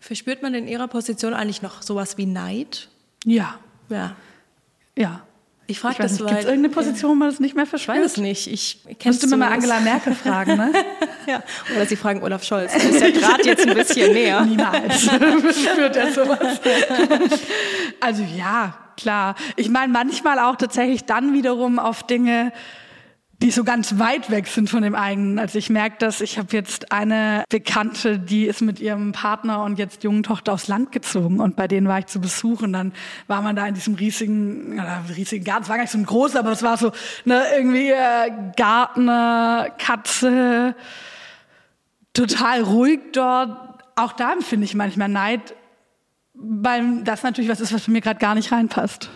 Verspürt man in Ihrer Position eigentlich noch sowas wie Neid? Ja. Ja. Ja. Ich frage das, Gibt es irgendeine Position, wo man das nicht mehr verspürt? Ich weiß es nicht. Ich Musst du mir mal Angela Merkel fragen, ne? ja. Oder Sie fragen Olaf Scholz. Das ist ja gerade jetzt ein bisschen näher. Niemals verspürt er sowas. also ja, klar. Ich meine manchmal auch tatsächlich dann wiederum auf Dinge, die so ganz weit weg sind von dem eigenen. Also ich merke das, ich habe jetzt eine Bekannte, die ist mit ihrem Partner und jetzt jungen Tochter aufs Land gezogen und bei denen war ich zu Besuch und dann war man da in diesem riesigen, äh, riesigen Garten, es war gar nicht so ein groß, aber es war so ne, irgendwie äh, Garten, äh, Katze, total ruhig dort. Auch da empfinde ich manchmal Neid, weil das natürlich was ist, was für mir gerade gar nicht reinpasst.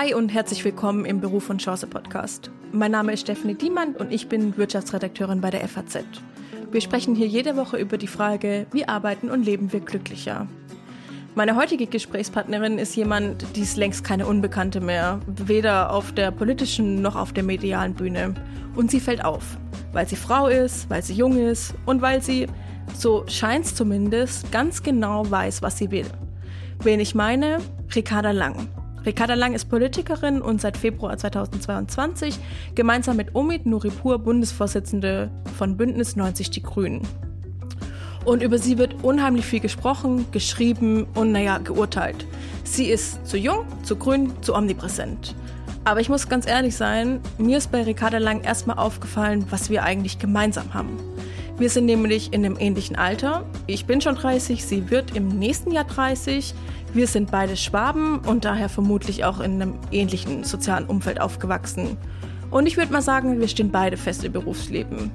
Hi und herzlich willkommen im Beruf und Chance Podcast. Mein Name ist Stephanie Diemann und ich bin Wirtschaftsredakteurin bei der FAZ. Wir sprechen hier jede Woche über die Frage, wie arbeiten und leben wir glücklicher. Meine heutige Gesprächspartnerin ist jemand, die ist längst keine Unbekannte mehr, weder auf der politischen noch auf der medialen Bühne. Und sie fällt auf, weil sie Frau ist, weil sie jung ist und weil sie, so scheint es zumindest, ganz genau weiß, was sie will. Wen ich meine? Ricarda Lang. Ricarda Lang ist Politikerin und seit Februar 2022 gemeinsam mit Omid Nuripur Bundesvorsitzende von Bündnis 90 Die Grünen. Und über sie wird unheimlich viel gesprochen, geschrieben und naja, geurteilt. Sie ist zu jung, zu grün, zu omnipräsent. Aber ich muss ganz ehrlich sein, mir ist bei Ricarda Lang erstmal aufgefallen, was wir eigentlich gemeinsam haben. Wir sind nämlich in einem ähnlichen Alter. Ich bin schon 30, sie wird im nächsten Jahr 30. Wir sind beide Schwaben und daher vermutlich auch in einem ähnlichen sozialen Umfeld aufgewachsen. Und ich würde mal sagen, wir stehen beide fest im Berufsleben.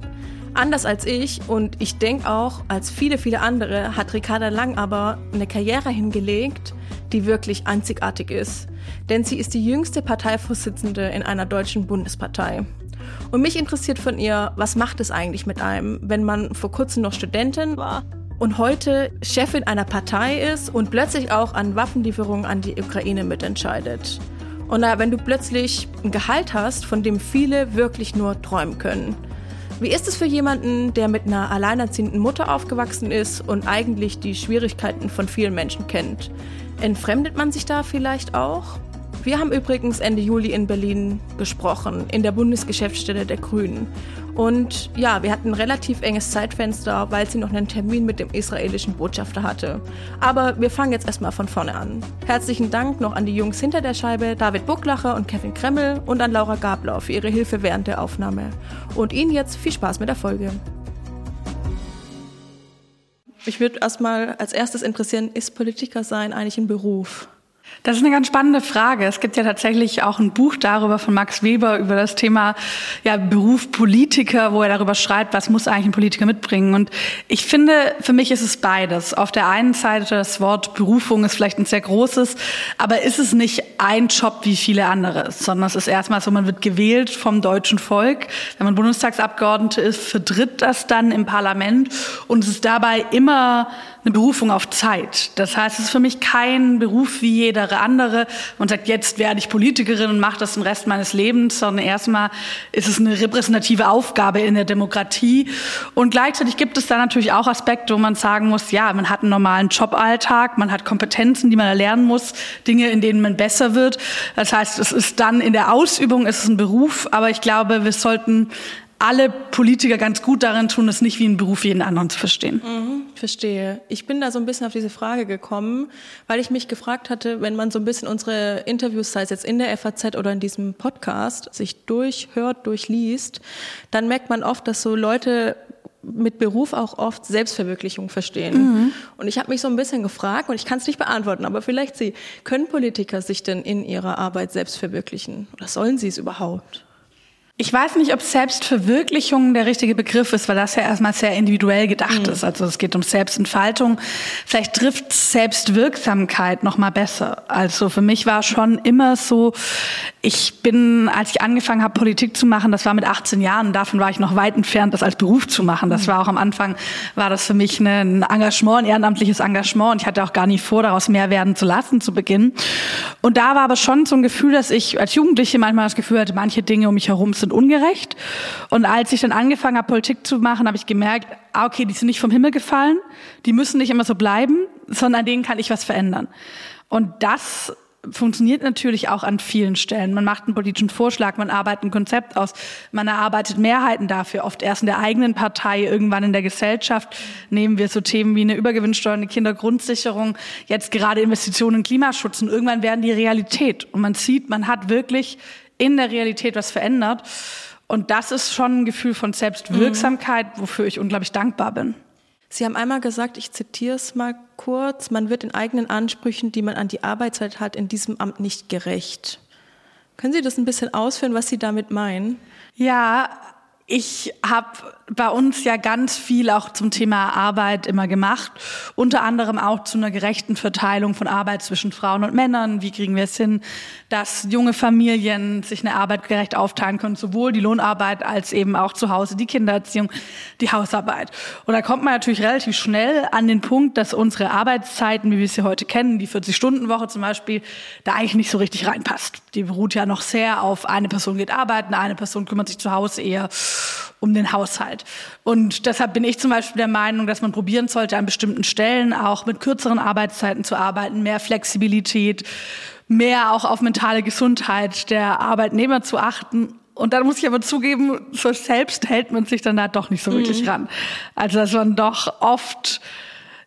Anders als ich und ich denke auch als viele, viele andere hat Ricarda Lang aber eine Karriere hingelegt, die wirklich einzigartig ist. Denn sie ist die jüngste Parteivorsitzende in einer deutschen Bundespartei. Und mich interessiert von ihr, was macht es eigentlich mit einem, wenn man vor kurzem noch Studentin war und heute Chefin einer Partei ist und plötzlich auch an Waffenlieferungen an die Ukraine mitentscheidet. Und wenn du plötzlich ein Gehalt hast, von dem viele wirklich nur träumen können. Wie ist es für jemanden, der mit einer alleinerziehenden Mutter aufgewachsen ist und eigentlich die Schwierigkeiten von vielen Menschen kennt? Entfremdet man sich da vielleicht auch? Wir haben übrigens Ende Juli in Berlin gesprochen, in der Bundesgeschäftsstelle der Grünen. Und ja, wir hatten ein relativ enges Zeitfenster, weil sie noch einen Termin mit dem israelischen Botschafter hatte. Aber wir fangen jetzt erstmal von vorne an. Herzlichen Dank noch an die Jungs hinter der Scheibe, David Bucklacher und Kevin Kremmel und an Laura Gabler für ihre Hilfe während der Aufnahme. Und Ihnen jetzt viel Spaß mit der Folge. Ich würde erstmal als erstes interessieren, ist Politiker sein eigentlich ein Beruf? Das ist eine ganz spannende Frage. Es gibt ja tatsächlich auch ein Buch darüber von Max Weber über das Thema ja, Beruf Politiker, wo er darüber schreibt, was muss eigentlich ein Politiker mitbringen. Und ich finde, für mich ist es beides. Auf der einen Seite das Wort Berufung ist vielleicht ein sehr großes, aber ist es nicht ein Job wie viele andere, sondern es ist erstmal so, man wird gewählt vom deutschen Volk. Wenn man Bundestagsabgeordnete ist, vertritt das dann im Parlament und es ist dabei immer eine Berufung auf Zeit. Das heißt, es ist für mich kein Beruf wie jeder andere und sagt, jetzt werde ich Politikerin und mache das den Rest meines Lebens, sondern erstmal ist es eine repräsentative Aufgabe in der Demokratie. Und gleichzeitig gibt es da natürlich auch Aspekte, wo man sagen muss, ja, man hat einen normalen Joballtag, man hat Kompetenzen, die man erlernen muss, Dinge, in denen man besser wird. Das heißt, es ist dann in der Ausübung, ist es ein Beruf, aber ich glaube, wir sollten alle Politiker ganz gut darin tun, es nicht wie einen Beruf jeden anderen zu verstehen. Mhm, verstehe. Ich bin da so ein bisschen auf diese Frage gekommen, weil ich mich gefragt hatte, wenn man so ein bisschen unsere Interviews, sei es jetzt in der FAZ oder in diesem Podcast, sich durchhört, durchliest, dann merkt man oft, dass so Leute mit Beruf auch oft Selbstverwirklichung verstehen. Mhm. Und ich habe mich so ein bisschen gefragt, und ich kann es nicht beantworten, aber vielleicht Sie, können Politiker sich denn in ihrer Arbeit selbst verwirklichen? Oder sollen sie es überhaupt? Ich weiß nicht, ob Selbstverwirklichung der richtige Begriff ist, weil das ja erstmal sehr individuell gedacht mhm. ist. Also es geht um Selbstentfaltung. Vielleicht trifft Selbstwirksamkeit noch mal besser. Also für mich war schon immer so, Ich bin, als ich angefangen habe, Politik zu machen, das war mit 18 Jahren, davon war ich noch weit entfernt, das als Beruf zu machen. Das war auch am Anfang, war das für mich ein Engagement, ein ehrenamtliches Engagement und ich hatte auch gar nicht vor, daraus mehr werden zu lassen zu Beginn. Und da war aber schon so ein Gefühl, dass ich als Jugendliche manchmal das Gefühl hatte, manche Dinge um mich herum sind ungerecht. Und als ich dann angefangen habe, Politik zu machen, habe ich gemerkt, ah, okay, die sind nicht vom Himmel gefallen, die müssen nicht immer so bleiben, sondern an denen kann ich was verändern. Und das funktioniert natürlich auch an vielen Stellen. Man macht einen politischen Vorschlag, man arbeitet ein Konzept aus, man erarbeitet Mehrheiten dafür, oft erst in der eigenen Partei, irgendwann in der Gesellschaft. Nehmen wir so Themen wie eine Übergewinnsteuer, eine Kindergrundsicherung, jetzt gerade Investitionen in Klimaschutz und irgendwann werden die Realität. Und man sieht, man hat wirklich in der Realität was verändert. Und das ist schon ein Gefühl von Selbstwirksamkeit, wofür ich unglaublich dankbar bin. Sie haben einmal gesagt, ich zitiere es mal kurz, man wird den eigenen Ansprüchen, die man an die Arbeitszeit hat, in diesem Amt nicht gerecht. Können Sie das ein bisschen ausführen, was Sie damit meinen? Ja, ich habe bei uns ja ganz viel auch zum Thema Arbeit immer gemacht, unter anderem auch zu einer gerechten Verteilung von Arbeit zwischen Frauen und Männern. Wie kriegen wir es hin, dass junge Familien sich eine Arbeit gerecht aufteilen können, sowohl die Lohnarbeit als eben auch zu Hause die Kindererziehung, die Hausarbeit. Und da kommt man natürlich relativ schnell an den Punkt, dass unsere Arbeitszeiten, wie wir sie heute kennen, die 40-Stunden-Woche zum Beispiel, da eigentlich nicht so richtig reinpasst. Die beruht ja noch sehr auf eine Person geht arbeiten, eine Person kümmert sich zu Hause eher um den Haushalt. Und deshalb bin ich zum Beispiel der Meinung, dass man probieren sollte, an bestimmten Stellen auch mit kürzeren Arbeitszeiten zu arbeiten, mehr Flexibilität, mehr auch auf mentale Gesundheit der Arbeitnehmer zu achten und dann muss ich aber zugeben, so selbst hält man sich dann da doch nicht so wirklich mhm. ran. Also dass man doch oft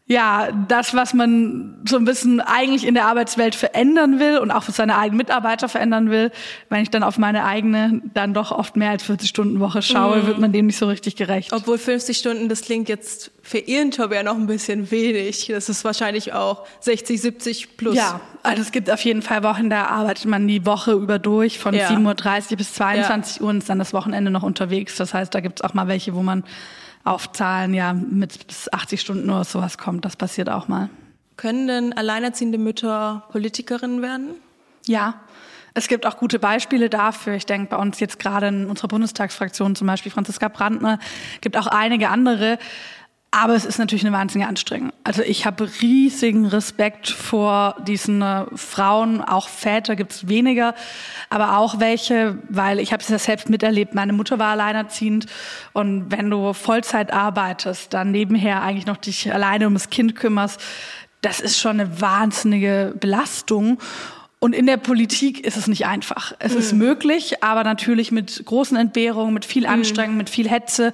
ja, das, was man so ein bisschen eigentlich in der Arbeitswelt verändern will und auch für seine eigenen Mitarbeiter verändern will, wenn ich dann auf meine eigene dann doch oft mehr als 40 Stunden Woche schaue, mhm. wird man dem nicht so richtig gerecht. Obwohl 50 Stunden, das klingt jetzt für Ihren Job ja noch ein bisschen wenig. Das ist wahrscheinlich auch 60, 70 plus. Ja, also es gibt auf jeden Fall Wochen, da arbeitet man die Woche über durch von ja. 7.30 Uhr bis 22 ja. Uhr und ist dann das Wochenende noch unterwegs. Das heißt, da gibt's auch mal welche, wo man auf Zahlen ja mit bis 80 Stunden oder sowas kommt. Das passiert auch mal. Können denn alleinerziehende Mütter Politikerinnen werden? Ja. Es gibt auch gute Beispiele dafür. Ich denke bei uns jetzt gerade in unserer Bundestagsfraktion zum Beispiel Franziska Brandner, gibt auch einige andere. Aber es ist natürlich eine wahnsinnige Anstrengung. Also ich habe riesigen Respekt vor diesen äh, Frauen, auch Väter gibt es weniger, aber auch welche, weil ich habe es ja selbst miterlebt. Meine Mutter war alleinerziehend und wenn du Vollzeit arbeitest, dann nebenher eigentlich noch dich alleine um das Kind kümmerst, das ist schon eine wahnsinnige Belastung. Und in der Politik ist es nicht einfach. Es mhm. ist möglich, aber natürlich mit großen Entbehrungen, mit viel mhm. Anstrengung, mhm. mit viel Hetze.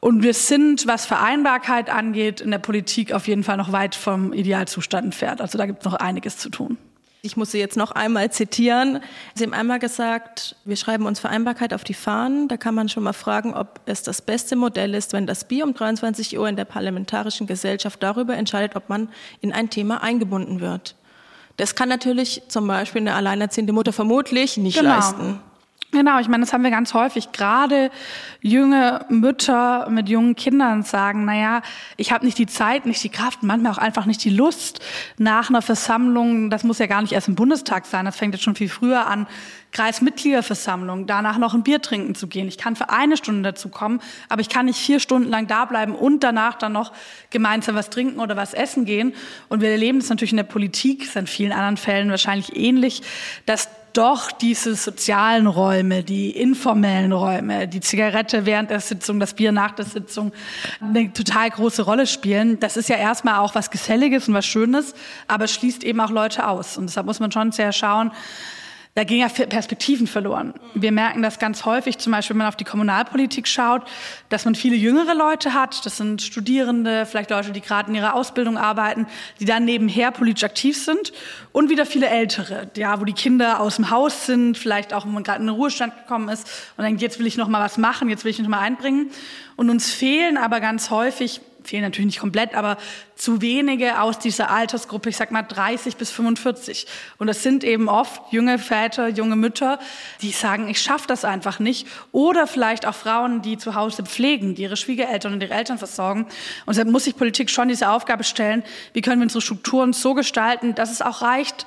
Und wir sind, was Vereinbarkeit angeht, in der Politik auf jeden Fall noch weit vom Idealzustand entfernt. Also da gibt es noch einiges zu tun. Ich muss Sie jetzt noch einmal zitieren. Sie haben einmal gesagt, wir schreiben uns Vereinbarkeit auf die Fahnen. Da kann man schon mal fragen, ob es das beste Modell ist, wenn das Bier um 23 Uhr in der parlamentarischen Gesellschaft darüber entscheidet, ob man in ein Thema eingebunden wird. Das kann natürlich zum Beispiel eine alleinerziehende Mutter vermutlich nicht genau. leisten. Genau, ich meine, das haben wir ganz häufig. Gerade junge Mütter mit jungen Kindern sagen, na ja, ich habe nicht die Zeit, nicht die Kraft, manchmal auch einfach nicht die Lust nach einer Versammlung, das muss ja gar nicht erst im Bundestag sein, das fängt jetzt schon viel früher an, Kreismitgliederversammlung, danach noch ein Bier trinken zu gehen. Ich kann für eine Stunde dazu kommen, aber ich kann nicht vier Stunden lang da bleiben und danach dann noch gemeinsam was trinken oder was essen gehen. Und wir erleben das natürlich in der Politik, ist in vielen anderen Fällen wahrscheinlich ähnlich, dass doch diese sozialen Räume, die informellen Räume, die Zigarette während der Sitzung, das Bier nach der Sitzung eine total große Rolle spielen. Das ist ja erstmal auch was Geselliges und was Schönes, aber schließt eben auch Leute aus. Und deshalb muss man schon sehr schauen, da gehen ja Perspektiven verloren. Wir merken das ganz häufig, zum Beispiel, wenn man auf die Kommunalpolitik schaut, dass man viele jüngere Leute hat. Das sind Studierende, vielleicht Leute, die gerade in ihrer Ausbildung arbeiten, die dann nebenher politisch aktiv sind. Und wieder viele Ältere, ja, wo die Kinder aus dem Haus sind, vielleicht auch, wo man gerade in den Ruhestand gekommen ist und denkt, jetzt will ich noch mal was machen, jetzt will ich noch mal einbringen. Und uns fehlen aber ganz häufig fehlen natürlich nicht komplett, aber zu wenige aus dieser Altersgruppe, ich sag mal 30 bis 45. Und das sind eben oft junge Väter, junge Mütter, die sagen, ich schaffe das einfach nicht. Oder vielleicht auch Frauen, die zu Hause pflegen, die ihre Schwiegereltern und ihre Eltern versorgen. Und deshalb muss sich Politik schon diese Aufgabe stellen, wie können wir unsere Strukturen so gestalten, dass es auch reicht,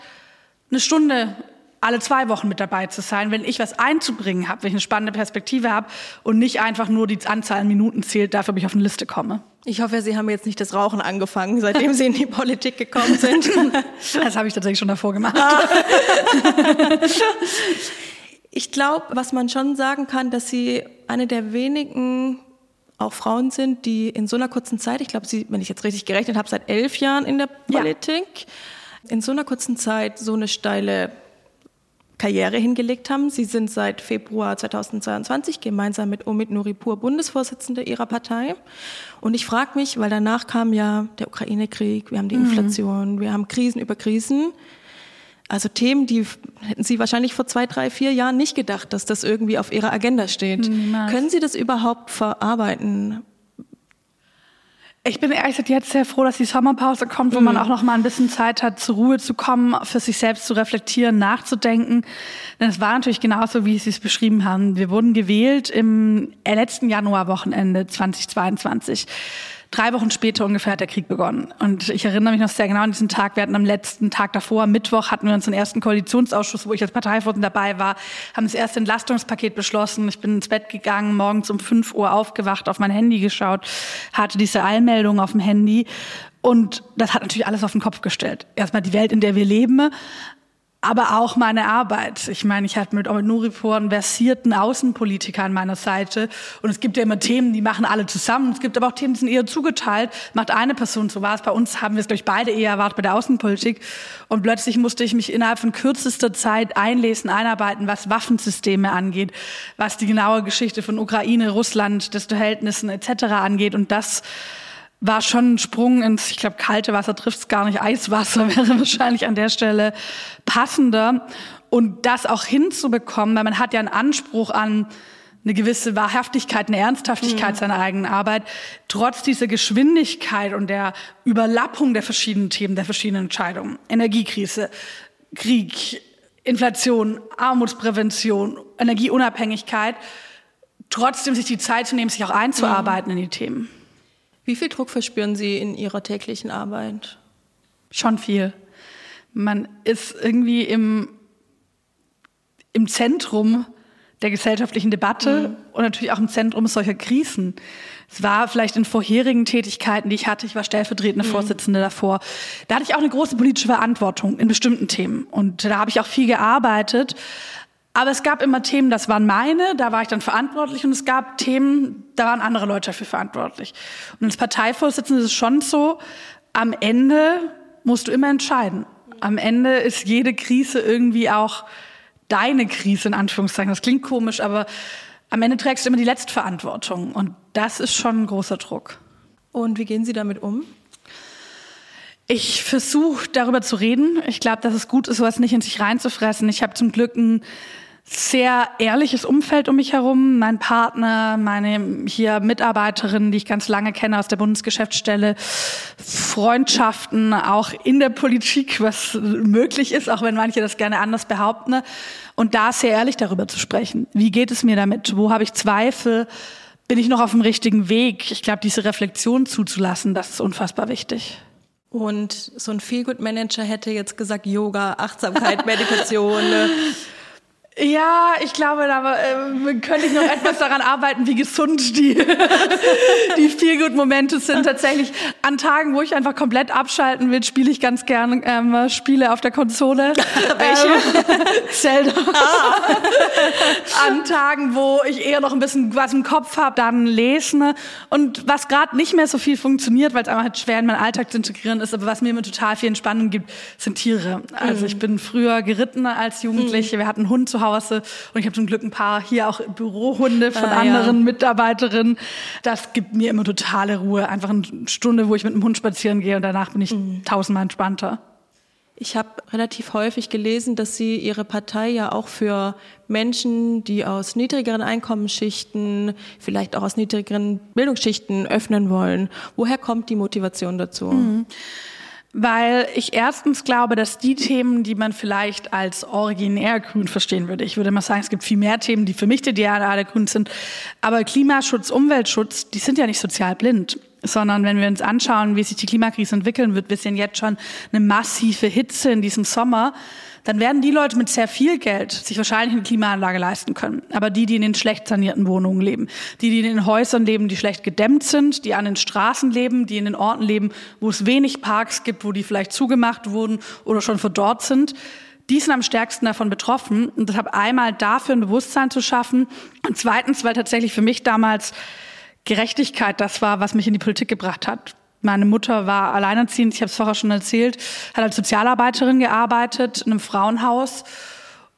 eine Stunde alle zwei Wochen mit dabei zu sein, wenn ich was einzubringen habe, wenn ich eine spannende Perspektive habe und nicht einfach nur die Anzahl an Minuten zählt, dafür, ob ich auf eine Liste komme. Ich hoffe, Sie haben jetzt nicht das Rauchen angefangen, seitdem Sie in die Politik gekommen sind. Das habe ich tatsächlich schon davor gemacht. Ich glaube, was man schon sagen kann, dass Sie eine der wenigen auch Frauen sind, die in so einer kurzen Zeit, ich glaube, Sie, wenn ich jetzt richtig gerechnet habe, seit elf Jahren in der Politik, ja. in so einer kurzen Zeit so eine steile Karriere hingelegt haben. Sie sind seit Februar 2022 gemeinsam mit Omid Nuripur Bundesvorsitzende ihrer Partei. Und ich frage mich, weil danach kam ja der Ukraine-Krieg, wir haben die mhm. Inflation, mhm. wir haben Krisen über Krisen. Also Themen, die hätten Sie wahrscheinlich vor zwei, drei, vier Jahren nicht gedacht, dass das irgendwie auf Ihrer Agenda steht. Niemals. Können Sie das überhaupt verarbeiten? Ich bin ehrlich gesagt jetzt sehr froh, dass die Sommerpause kommt, wo mhm. man auch noch mal ein bisschen Zeit hat, zur Ruhe zu kommen, für sich selbst zu reflektieren, nachzudenken. Denn es war natürlich genauso, wie Sie es beschrieben haben. Wir wurden gewählt im letzten Januarwochenende 2022 drei Wochen später ungefähr hat der Krieg begonnen. Und ich erinnere mich noch sehr genau an diesen Tag. Wir hatten am letzten Tag davor, Mittwoch, hatten wir unseren ersten Koalitionsausschuss, wo ich als Parteivorsitzender dabei war, haben das erste Entlastungspaket beschlossen. Ich bin ins Bett gegangen, morgens um fünf Uhr aufgewacht, auf mein Handy geschaut, hatte diese Eilmeldung auf dem Handy. Und das hat natürlich alles auf den Kopf gestellt. Erstmal die Welt, in der wir leben, aber auch meine Arbeit. Ich meine, ich hatte mit Nuripur einen versierten Außenpolitiker an meiner Seite. Und es gibt ja immer Themen, die machen alle zusammen. Es gibt aber auch Themen, die sind eher zugeteilt. Macht eine Person, so war es bei uns, haben wir es, glaube ich, beide eher erwartet bei der Außenpolitik. Und plötzlich musste ich mich innerhalb von kürzester Zeit einlesen, einarbeiten, was Waffensysteme angeht, was die genaue Geschichte von Ukraine, Russland, des Verhältnissen etc. angeht. Und das war schon ein Sprung ins, ich glaube, kalte Wasser trifft es gar nicht, Eiswasser wäre wahrscheinlich an der Stelle passender. Und das auch hinzubekommen, weil man hat ja einen Anspruch an eine gewisse Wahrhaftigkeit, eine Ernsthaftigkeit mhm. seiner eigenen Arbeit, trotz dieser Geschwindigkeit und der Überlappung der verschiedenen Themen, der verschiedenen Entscheidungen. Energiekrise, Krieg, Inflation, Armutsprävention, Energieunabhängigkeit, trotzdem sich die Zeit zu nehmen, sich auch einzuarbeiten mhm. in die Themen. Wie viel Druck verspüren Sie in Ihrer täglichen Arbeit? Schon viel. Man ist irgendwie im, im Zentrum der gesellschaftlichen Debatte mhm. und natürlich auch im Zentrum solcher Krisen. Es war vielleicht in vorherigen Tätigkeiten, die ich hatte, ich war stellvertretende mhm. Vorsitzende davor, da hatte ich auch eine große politische Verantwortung in bestimmten Themen. Und da habe ich auch viel gearbeitet. Aber es gab immer Themen, das waren meine, da war ich dann verantwortlich und es gab Themen, da waren andere Leute dafür verantwortlich. Und als Parteivorsitzende ist es schon so, am Ende musst du immer entscheiden. Am Ende ist jede Krise irgendwie auch deine Krise, in Anführungszeichen. Das klingt komisch, aber am Ende trägst du immer die Letztverantwortung. Und das ist schon ein großer Druck. Und wie gehen Sie damit um? Ich versuche darüber zu reden. Ich glaube, dass es gut ist, sowas nicht in sich reinzufressen. Ich habe zum Glück ein sehr ehrliches Umfeld um mich herum. Mein Partner, meine hier Mitarbeiterin, die ich ganz lange kenne aus der Bundesgeschäftsstelle, Freundschaften auch in der Politik, was möglich ist, auch wenn manche das gerne anders behaupten. Und da sehr ehrlich darüber zu sprechen. Wie geht es mir damit? Wo habe ich Zweifel? Bin ich noch auf dem richtigen Weg? Ich glaube, diese Reflexion zuzulassen, das ist unfassbar wichtig. Und so ein Feelgood-Manager hätte jetzt gesagt, Yoga, Achtsamkeit, Meditation. Ja, ich glaube, da äh, könnte ich noch etwas daran arbeiten, wie gesund die, die Feelgood-Momente sind. Tatsächlich an Tagen, wo ich einfach komplett abschalten will, spiele ich ganz gerne ähm, Spiele auf der Konsole. Welche? Ähm, Zelda. Ah. an Tagen, wo ich eher noch ein bisschen was im Kopf habe, dann lesen. Und was gerade nicht mehr so viel funktioniert, weil es einfach halt schwer in meinen Alltag zu integrieren ist, aber was mir immer total viel Entspannung gibt, sind Tiere. Also mhm. ich bin früher geritten als Jugendliche. Mhm. Wir hatten einen Hund zu Hause. Und ich habe zum Glück ein paar hier auch Bürohunde von ah, anderen ja. Mitarbeiterinnen. Das gibt mir immer totale Ruhe. Einfach eine Stunde, wo ich mit dem Hund spazieren gehe und danach bin ich mhm. tausendmal entspannter. Ich habe relativ häufig gelesen, dass Sie Ihre Partei ja auch für Menschen, die aus niedrigeren Einkommensschichten, vielleicht auch aus niedrigeren Bildungsschichten öffnen wollen. Woher kommt die Motivation dazu? Mhm weil ich erstens glaube, dass die Themen, die man vielleicht als originär grün verstehen würde, ich würde mal sagen, es gibt viel mehr Themen, die für mich die der Grün sind, aber Klimaschutz, Umweltschutz, die sind ja nicht sozial blind. sondern wenn wir uns anschauen, wie sich die Klimakrise entwickeln wird, wir sehen jetzt schon eine massive Hitze in diesem Sommer, dann werden die Leute mit sehr viel Geld sich wahrscheinlich eine Klimaanlage leisten können. Aber die, die in den schlecht sanierten Wohnungen leben, die, die in den Häusern leben, die schlecht gedämmt sind, die an den Straßen leben, die in den Orten leben, wo es wenig Parks gibt, wo die vielleicht zugemacht wurden oder schon verdorrt sind, die sind am stärksten davon betroffen. Und deshalb einmal dafür ein Bewusstsein zu schaffen. Und zweitens, weil tatsächlich für mich damals Gerechtigkeit das war, was mich in die Politik gebracht hat. Meine Mutter war alleinerziehend, ich habe es vorher schon erzählt, hat als Sozialarbeiterin gearbeitet in einem Frauenhaus.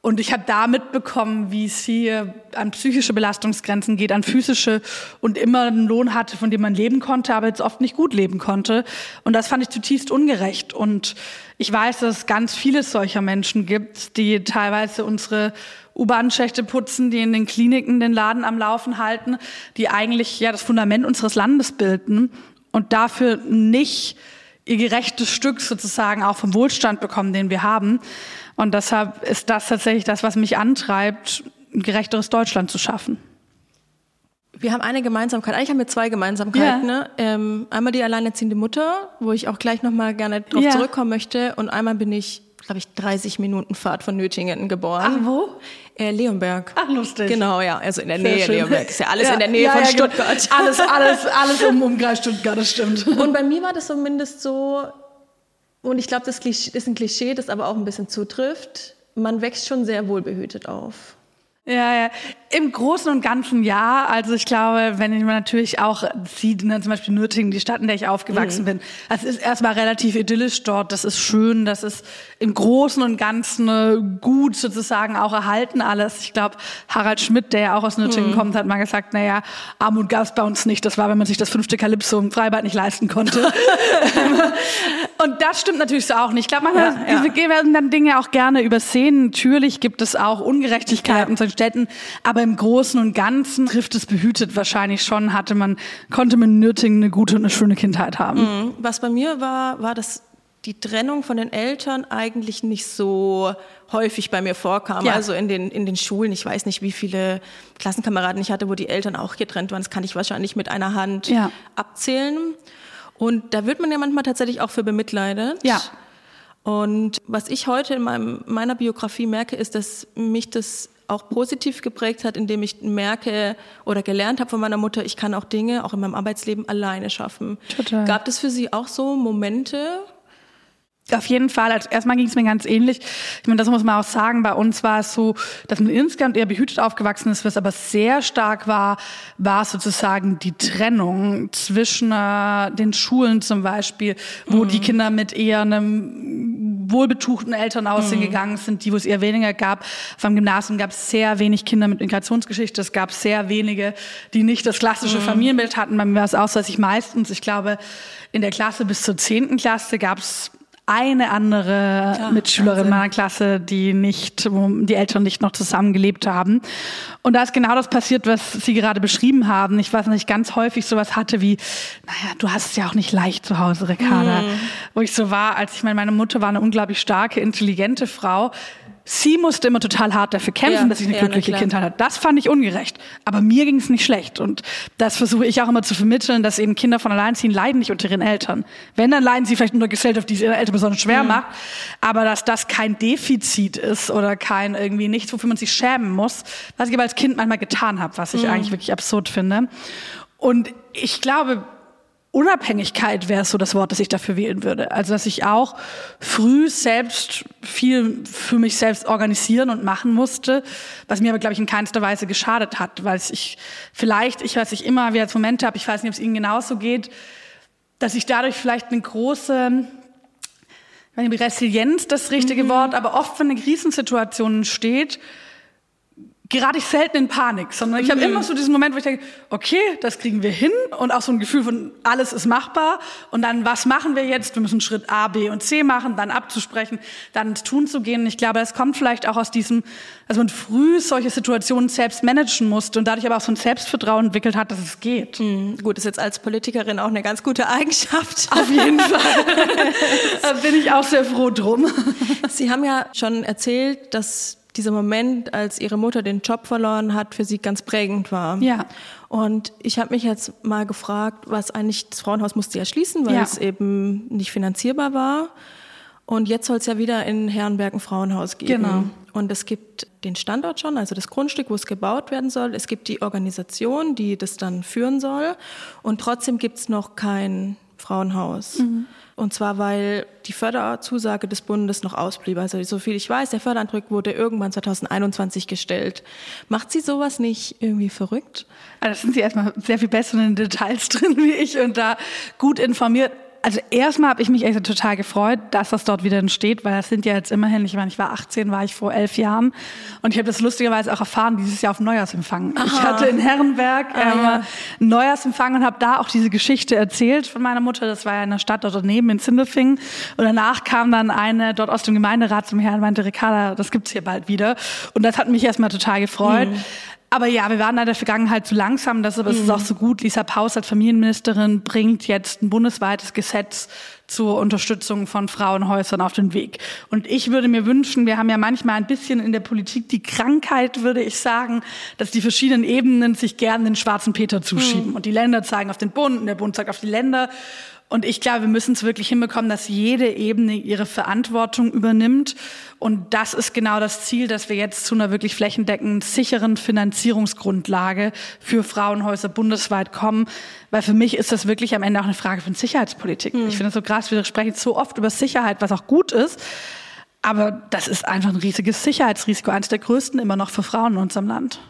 Und ich habe da mitbekommen, wie es hier an psychische Belastungsgrenzen geht, an physische und immer einen Lohn hatte, von dem man leben konnte, aber jetzt oft nicht gut leben konnte. Und das fand ich zutiefst ungerecht. Und ich weiß, dass es ganz viele solcher Menschen gibt, die teilweise unsere U-Bahn-Schächte putzen, die in den Kliniken den Laden am Laufen halten, die eigentlich ja das Fundament unseres Landes bilden und dafür nicht ihr gerechtes Stück sozusagen auch vom Wohlstand bekommen, den wir haben. Und deshalb ist das tatsächlich das, was mich antreibt, ein gerechteres Deutschland zu schaffen. Wir haben eine Gemeinsamkeit, eigentlich haben wir zwei Gemeinsamkeiten. Ja. Ne? Ähm, einmal die alleinerziehende Mutter, wo ich auch gleich nochmal gerne drauf ja. zurückkommen möchte. Und einmal bin ich glaube ich, 30 Minuten Fahrt von Nötingen geboren. Ach, wo? Äh, Leonberg. Ach, lustig. Genau, ja, also in der Sehr Nähe schön. Leonberg. Ist ja alles ja, in der Nähe ja, von ja, genau. Stuttgart. Alles, alles, alles um Umkreis Stuttgart, das stimmt. Und bei mir war das zumindest so, und ich glaube, das ist ein Klischee, das aber auch ein bisschen zutrifft, man wächst schon sehr wohlbehütet auf. Ja, ja. Im Großen und Ganzen ja. Also ich glaube, wenn man natürlich auch sieht, ne, zum Beispiel Nürtingen, die Stadt, in der ich aufgewachsen mhm. bin, das ist erstmal relativ idyllisch dort. Das ist schön, das ist im Großen und Ganzen äh, gut sozusagen auch erhalten alles. Ich glaube, Harald Schmidt, der ja auch aus Nürtingen mhm. kommt, hat mal gesagt, naja, Armut gab es bei uns nicht. Das war, wenn man sich das fünfte Kalypso im Freibad nicht leisten konnte. und das stimmt natürlich so auch nicht. Ich glaube, manchmal ja, ja. werden dann Dinge auch gerne übersehen. Natürlich gibt es auch Ungerechtigkeiten. Ja Städten. Aber im Großen und Ganzen trifft es behütet wahrscheinlich schon, hatte man, konnte man in Nürtingen eine gute und eine schöne Kindheit haben. Mhm. Was bei mir war, war, dass die Trennung von den Eltern eigentlich nicht so häufig bei mir vorkam. Ja. Also in den, in den Schulen, ich weiß nicht, wie viele Klassenkameraden ich hatte, wo die Eltern auch getrennt waren. Das kann ich wahrscheinlich mit einer Hand ja. abzählen. Und da wird man ja manchmal tatsächlich auch für bemitleidet. Ja. Und was ich heute in meinem, meiner Biografie merke, ist, dass mich das auch positiv geprägt hat, indem ich merke oder gelernt habe von meiner Mutter, ich kann auch Dinge auch in meinem Arbeitsleben alleine schaffen. Total. Gab es für Sie auch so Momente? Auf jeden Fall. Also erstmal ging es mir ganz ähnlich. Ich meine, das muss man auch sagen. Bei uns war es so, dass man insgesamt eher behütet aufgewachsen ist. Was aber sehr stark war, war sozusagen die Trennung zwischen äh, den Schulen zum Beispiel, wo mhm. die Kinder mit eher einem wohlbetuchten Elternhaus mhm. hingegangen sind, die, wo es eher weniger gab. Vom Gymnasium gab es sehr wenig Kinder mit Migrationsgeschichte. Es gab sehr wenige, die nicht das klassische mhm. Familienbild hatten. Bei mir war es auch so, dass ich meistens, ich glaube, in der Klasse bis zur zehnten Klasse gab es eine andere ja, Mitschülerin Wahnsinn. meiner Klasse, die nicht, wo die Eltern nicht noch zusammen gelebt haben. Und da ist genau das passiert, was Sie gerade beschrieben haben. Ich weiß nicht, ganz häufig sowas hatte wie, naja, du hast es ja auch nicht leicht zu Hause, Ricarda. Mhm. Wo ich so war, als ich meine, meine Mutter war eine unglaublich starke, intelligente Frau sie musste immer total hart dafür kämpfen, ja, dass ich eine ja, glückliche Kindheit hatte. Das fand ich ungerecht. Aber mir ging es nicht schlecht. Und das versuche ich auch immer zu vermitteln, dass eben Kinder von Alleinziehen leiden nicht unter ihren Eltern. Wenn, dann leiden sie vielleicht unter Gesellschaft, die es ihre Eltern besonders schwer mhm. macht. Aber dass das kein Defizit ist oder kein irgendwie nichts, wofür man sich schämen muss, was ich aber als Kind manchmal getan habe, was ich mhm. eigentlich wirklich absurd finde. Und ich glaube, Unabhängigkeit wäre so das Wort, das ich dafür wählen würde. Also, dass ich auch früh selbst viel für mich selbst organisieren und machen musste, was mir aber, glaube ich, in keinster Weise geschadet hat, weil ich vielleicht, ich weiß nicht immer, wie jetzt Momente habe, ich weiß nicht, ob es Ihnen genauso geht, dass ich dadurch vielleicht eine große ich meine, Resilienz das richtige mhm. Wort, aber oft, wenn eine Krisensituation steht, gerate ich selten in Panik, sondern ich habe mhm. immer so diesen Moment, wo ich denke, okay, das kriegen wir hin und auch so ein Gefühl von, alles ist machbar und dann, was machen wir jetzt? Wir müssen Schritt A, B und C machen, dann abzusprechen, dann ins Tun zu gehen. Und ich glaube, das kommt vielleicht auch aus diesem, dass man früh solche Situationen selbst managen musste und dadurch aber auch so ein Selbstvertrauen entwickelt hat, dass es geht. Mhm. Gut, ist jetzt als Politikerin auch eine ganz gute Eigenschaft. Auf jeden Fall. da bin ich auch sehr froh drum. Sie haben ja schon erzählt, dass dieser Moment, als ihre Mutter den Job verloren hat, für sie ganz prägend war. Ja. Und ich habe mich jetzt mal gefragt, was eigentlich, das Frauenhaus musste ja schließen, weil Ja. es eben nicht finanzierbar war. Und jetzt soll es ja wieder in Herrenberg ein Frauenhaus geben. Genau. Und es gibt den Standort schon, also das Grundstück, wo es gebaut werden soll. Es gibt die Organisation, die das dann führen soll. Und trotzdem gibt es noch kein Frauenhaus. Und zwar, weil die Förderzusage des Bundes noch ausblieb. Also soviel ich weiß, der Förderantrag wurde irgendwann 2021 gestellt. Macht sie sowas nicht irgendwie verrückt? Also sind Sie erstmal sehr viel besser in den Details drin wie ich und da gut informiert. Also erstmal habe ich mich echt total gefreut, dass das dort wieder entsteht, weil das sind ja jetzt immerhin, ich meine, ich war 18, war ich vor elf Jahren und ich habe das lustigerweise auch erfahren dieses Jahr auf Neujahrsempfang. Ich hatte in Herrenberg ähm, ja. Neujahrsempfang und habe da auch diese Geschichte erzählt von meiner Mutter. Das war ja in der Stadt dort daneben in Sindelfingen und danach kam dann eine dort aus dem Gemeinderat zum Herrn und meinte, Ricarda, das gibt's hier bald wieder und das hat mich erstmal total gefreut. Aber ja, wir waren in der Vergangenheit zu langsam, deshalb ist es auch so gut. Lisa Paus als Familienministerin bringt jetzt ein bundesweites Gesetz zur Unterstützung von Frauenhäusern auf den Weg. Und ich würde mir wünschen, wir haben ja manchmal ein bisschen in der Politik die Krankheit, würde ich sagen, dass die verschiedenen Ebenen sich gern den schwarzen Peter zuschieben. Und die Länder zeigen auf den Bund und der Bund zeigt auf die Länder. Und ich glaube, wir müssen es wirklich hinbekommen, dass jede Ebene ihre Verantwortung übernimmt. Und das ist genau das Ziel, dass wir jetzt zu einer wirklich flächendeckend sicheren Finanzierungsgrundlage für Frauenhäuser bundesweit kommen. Weil für mich ist das wirklich am Ende auch eine Frage von Sicherheitspolitik. Ich finde es so krass, wir sprechen so oft über Sicherheit, was auch gut ist. Aber das ist einfach ein riesiges Sicherheitsrisiko, eines der größten immer noch für Frauen in unserem Land.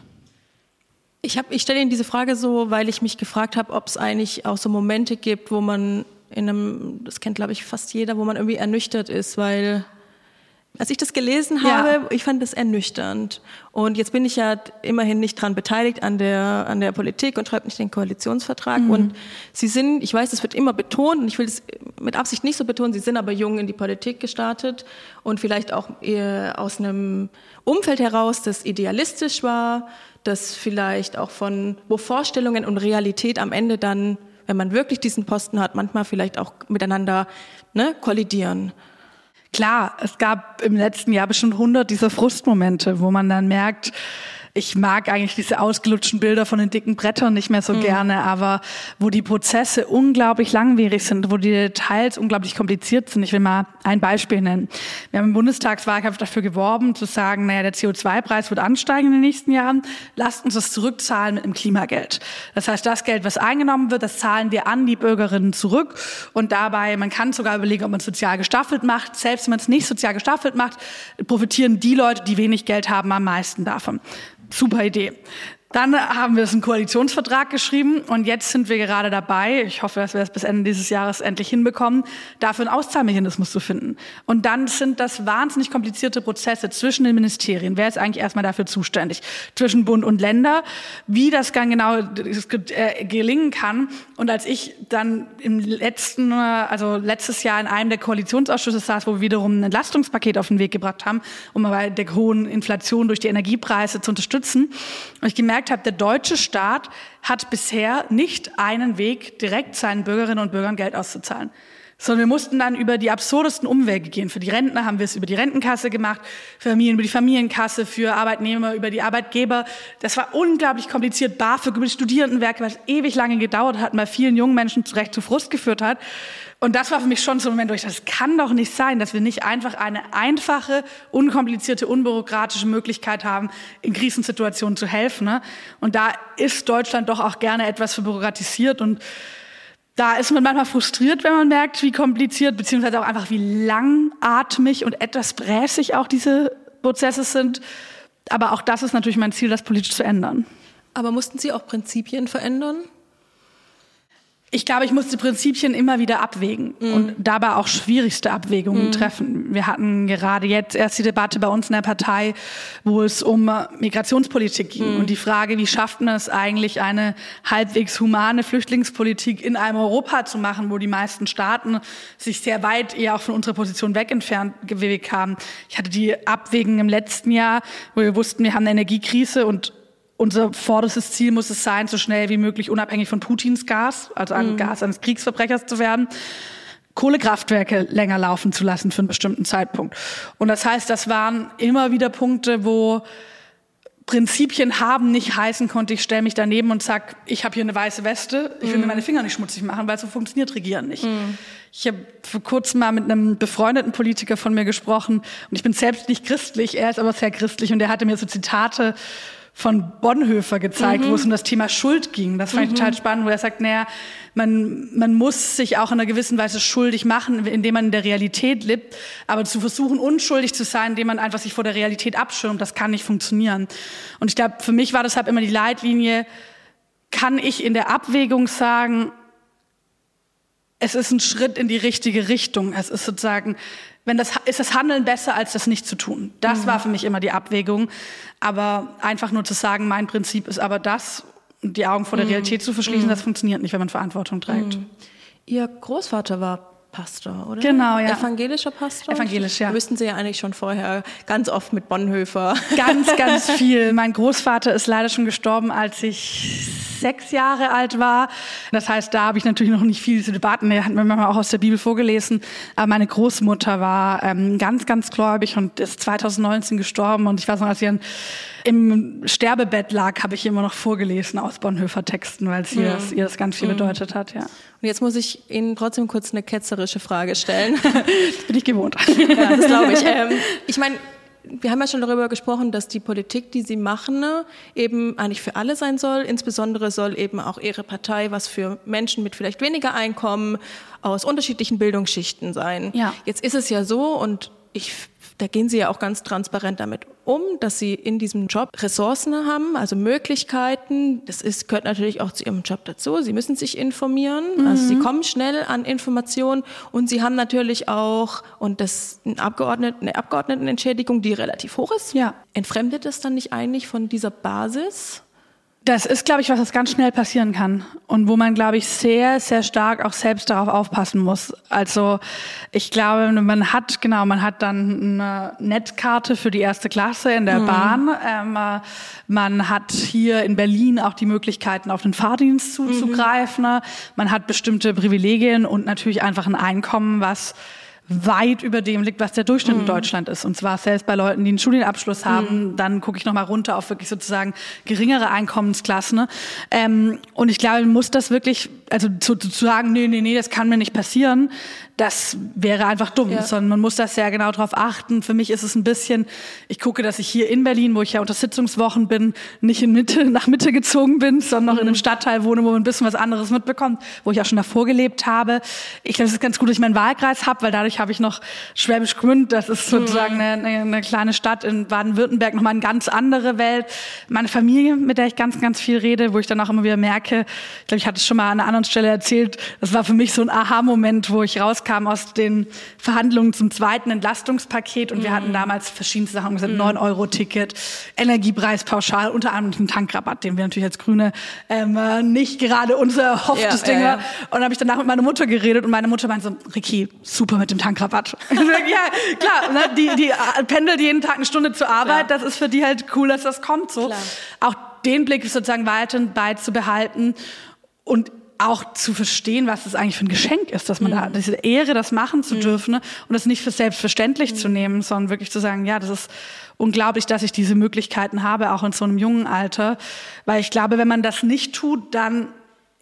Ich, hab- ich stelle Ihnen diese Frage so, weil ich mich gefragt habe, ob es eigentlich auch so Momente gibt, wo man in einem, das kennt glaube ich fast jeder, wo man irgendwie ernüchtert ist, weil als ich das gelesen Ja. habe, ich fand das ernüchternd. Und jetzt bin ich ja immerhin nicht dran beteiligt an der, an der Politik und schreibe nicht den Koalitionsvertrag. Und Sie sind, ich weiß, das wird immer betont und ich will es mit Absicht nicht so betonen, Sie sind aber jung in die Politik gestartet und vielleicht auch eher aus einem Umfeld heraus, das idealistisch war, das vielleicht auch von, wo Vorstellungen und Realität am Ende dann, wenn man wirklich diesen Posten hat, manchmal vielleicht auch miteinander ne, kollidieren. Klar, es gab im letzten Jahr bestimmt 100 dieser Frustmomente, wo man dann merkt, ich mag eigentlich diese ausgelutschten Bilder von den dicken Brettern nicht mehr so gerne, aber wo die Prozesse unglaublich langwierig sind, wo die Details unglaublich kompliziert sind. Ich will mal ein Beispiel nennen. Wir haben im Bundestagswahlkampf dafür geworben, zu sagen, naja, der CO2-Preis wird ansteigen in den nächsten Jahren. Lasst uns das zurückzahlen mit dem Klimageld. Das heißt, das Geld, was eingenommen wird, das zahlen wir an die Bürgerinnen zurück. Und dabei, man kann sogar überlegen, ob man es sozial gestaffelt macht. Selbst wenn man es nicht sozial gestaffelt macht, profitieren die Leute, die wenig Geld haben, am meisten davon. Super Idee. Dann haben wir es einen Koalitionsvertrag geschrieben und jetzt sind wir gerade dabei, ich hoffe, dass wir es bis Ende dieses Jahres endlich hinbekommen, dafür einen Auszahlmechanismus zu finden. Und dann sind das wahnsinnig komplizierte Prozesse zwischen den Ministerien. Wer ist eigentlich erstmal dafür zuständig? Zwischen Bund und Länder, wie das dann genau äh, gelingen kann. Und als ich dann im letzten, also letztes Jahr in einem der Koalitionsausschüsse saß, wo wir wiederum ein Entlastungspaket auf den Weg gebracht haben, um bei der hohen Inflation durch die Energiepreise zu unterstützen, und ich gemerkt habe, der deutsche Staat hat bisher nicht einen Weg, direkt seinen Bürgerinnen und Bürgern Geld auszuzahlen. Sondern wir mussten dann über die absurdesten Umwege gehen. Für die Rentner haben wir es über die Rentenkasse gemacht, für Familien über die Familienkasse, für Arbeitnehmer über die Arbeitgeber. Das war unglaublich kompliziert. BAföG über die Studierendenwerke, was ewig lange gedauert hat, bei vielen jungen Menschen zu Recht zu Frust geführt hat. Und das war für mich schon so ein Moment, wo ich dachte, das kann doch nicht sein, dass wir nicht einfach eine einfache, unkomplizierte, unbürokratische Möglichkeit haben, in Krisensituationen zu helfen. Ne? Und da ist Deutschland doch auch gerne etwas verbürokratisiert und da ist man manchmal frustriert, wenn man merkt, wie kompliziert, beziehungsweise auch einfach, wie langatmig und etwas bräsig auch diese Prozesse sind. Aber auch das ist natürlich mein Ziel, das politisch zu ändern. Aber mussten Sie auch Prinzipien verändern? Ich glaube, ich musste Prinzipien immer wieder abwägen und dabei auch schwierigste Abwägungen treffen. Wir hatten gerade jetzt erst die Debatte bei uns in der Partei, wo es um äh, Migrationspolitik ging und die Frage, wie schafft man es eigentlich, eine halbwegs humane Flüchtlingspolitik in einem Europa zu machen, wo die meisten Staaten sich sehr weit eher auch von unserer Position weg entfernt gewegt haben. Ich hatte die Abwägen im letzten Jahr, wo wir wussten, wir haben eine Energiekrise und unser vorderstes Ziel muss es sein, so schnell wie möglich unabhängig von Putins Gas, also an Gas eines Kriegsverbrechers zu werden. Kohlekraftwerke länger laufen zu lassen für einen bestimmten Zeitpunkt. Und das heißt, das waren immer wieder Punkte, wo Prinzipien haben nicht heißen konnte, ich stelle mich daneben und sag, ich habe hier eine weiße Weste, ich will mir mhm. meine Finger nicht schmutzig machen, weil so funktioniert Regieren nicht. Mm. Ich habe vor kurzem mal mit einem befreundeten Politiker von mir gesprochen und ich bin selbst nicht christlich, er ist aber sehr christlich und er hatte mir so Zitate von Bonhoeffer gezeigt, mhm. wo es um das Thema Schuld ging. Das fand mhm. ich total spannend, wo er sagt, naja, man, man muss sich auch in einer gewissen Weise schuldig machen, indem man in der Realität lebt. Aber zu versuchen, unschuldig zu sein, indem man einfach sich vor der Realität abschirmt, das kann nicht funktionieren. Und ich glaube, für mich war deshalb immer die Leitlinie, kann ich in der Abwägung sagen, es ist ein Schritt in die richtige Richtung. Es ist sozusagen, wenn das, ist das Handeln besser, als das nicht zu tun. Das mhm. war für mich immer die Abwägung. Aber einfach nur zu sagen, mein Prinzip ist aber das, die Augen vor der mhm. Realität zu verschließen, mhm. das funktioniert nicht, wenn man Verantwortung trägt. Mhm. Ihr Großvater war Pastor, oder? Genau, ja. Evangelischer Pastor? Evangelisch, ja. Wüssten Sie ja eigentlich schon vorher ganz oft mit Bonhoeffer. Ganz, ganz viel. Mein Großvater ist leider schon gestorben, als ich sechs Jahre alt war. Das heißt, da habe ich natürlich noch nicht viel zu Debatten. Er hat mir manchmal auch aus der Bibel vorgelesen. Aber meine Großmutter war ähm, ganz, ganz gläubig und ist 2019 gestorben. Und ich weiß noch, als sie an im Sterbebett lag, habe ich immer noch vorgelesen aus Bonhoeffer Texten, weil es ihr, das, ihr das ganz viel mhm. bedeutet hat. Ja. Und jetzt muss ich Ihnen trotzdem kurz eine ketzerische Frage stellen. das bin ich gewohnt. ja, das glaube ich. Ähm, ich meine, wir haben ja schon darüber gesprochen, dass die Politik, die Sie machen, eben eigentlich für alle sein soll. Insbesondere soll eben auch Ihre Partei was für Menschen mit vielleicht weniger Einkommen aus unterschiedlichen Bildungsschichten sein. Ja. Jetzt ist es ja so und ich da gehen Sie ja auch ganz transparent damit um, dass Sie in diesem Job Ressourcen haben, also Möglichkeiten. Das ist, gehört natürlich auch zu Ihrem Job dazu. Sie müssen sich informieren. Mhm. Also Sie kommen schnell an Informationen und Sie haben natürlich auch, und das eine, Abgeordneten, eine Abgeordnetenentschädigung, die relativ hoch ist. Ja. Entfremdet es dann nicht eigentlich von dieser Basis? Das ist, glaube ich, was das ganz schnell passieren kann und wo man, glaube ich, sehr, sehr stark auch selbst darauf aufpassen muss. Also ich glaube, man hat, genau, man hat dann eine Netkarte für die erste Klasse in der mhm. Bahn. Ähm, man hat hier in Berlin auch die Möglichkeiten, auf den Fahrdienst zuzugreifen. Mhm. Man hat bestimmte Privilegien und natürlich einfach ein Einkommen, was weit über dem liegt, was der Durchschnitt mhm. in Deutschland ist. Und zwar selbst bei Leuten, die einen Studienabschluss haben, mhm. dann gucke ich nochmal runter auf wirklich sozusagen geringere Einkommensklassen. Ähm, und ich glaube, man muss das wirklich, also zu, zu sagen, nee, nee, nee, das kann mir nicht passieren, das wäre einfach dumm, ja. sondern man muss da sehr genau drauf achten. Für mich ist es ein bisschen, ich gucke, dass ich hier in Berlin, wo ich ja unter Sitzungswochen bin, nicht in Mitte, nach Mitte gezogen bin, sondern noch mhm. in einem Stadtteil wohne, wo man ein bisschen was anderes mitbekommt, wo ich auch schon davor gelebt habe. Ich glaube, es ist ganz gut, dass ich meinen Wahlkreis habe, weil dadurch habe ich noch Schwäbisch Gmünd, das ist sozusagen mhm. eine, eine, kleine Stadt in Baden-Württemberg, nochmal eine ganz andere Welt. Meine Familie, mit der ich ganz, ganz viel rede, wo ich dann auch immer wieder merke, ich glaube, ich hatte es schon mal an einer anderen Stelle erzählt, das war für mich so ein Aha-Moment, wo ich raus kam aus den Verhandlungen zum zweiten Entlastungspaket und wir hatten mhm. damals verschiedene Sachen gesagt, mhm. 9-Euro-Ticket, Energiepreispauschal, unter anderem einen Tankrabatt, den wir natürlich als Grüne ähm, nicht gerade unser erhofftes ja, Ding ja, ja. Und dann habe ich danach mit meiner Mutter geredet und meine Mutter meinte so, Ricky, super mit dem Tankrabatt. ja, klar, ne, die, die äh, pendelt jeden Tag eine Stunde zur Arbeit, das ist für die halt cool, dass das kommt so. Klar. Auch den Blick sozusagen weiter beizubehalten und auch zu verstehen, was das eigentlich für ein Geschenk ist, dass man mhm. da diese Ehre, das machen zu mhm. dürfen ne? und das nicht für selbstverständlich mhm. zu nehmen, sondern wirklich zu sagen, ja, das ist unglaublich, dass ich diese Möglichkeiten habe, auch in so einem jungen Alter, weil ich glaube, wenn man das nicht tut, dann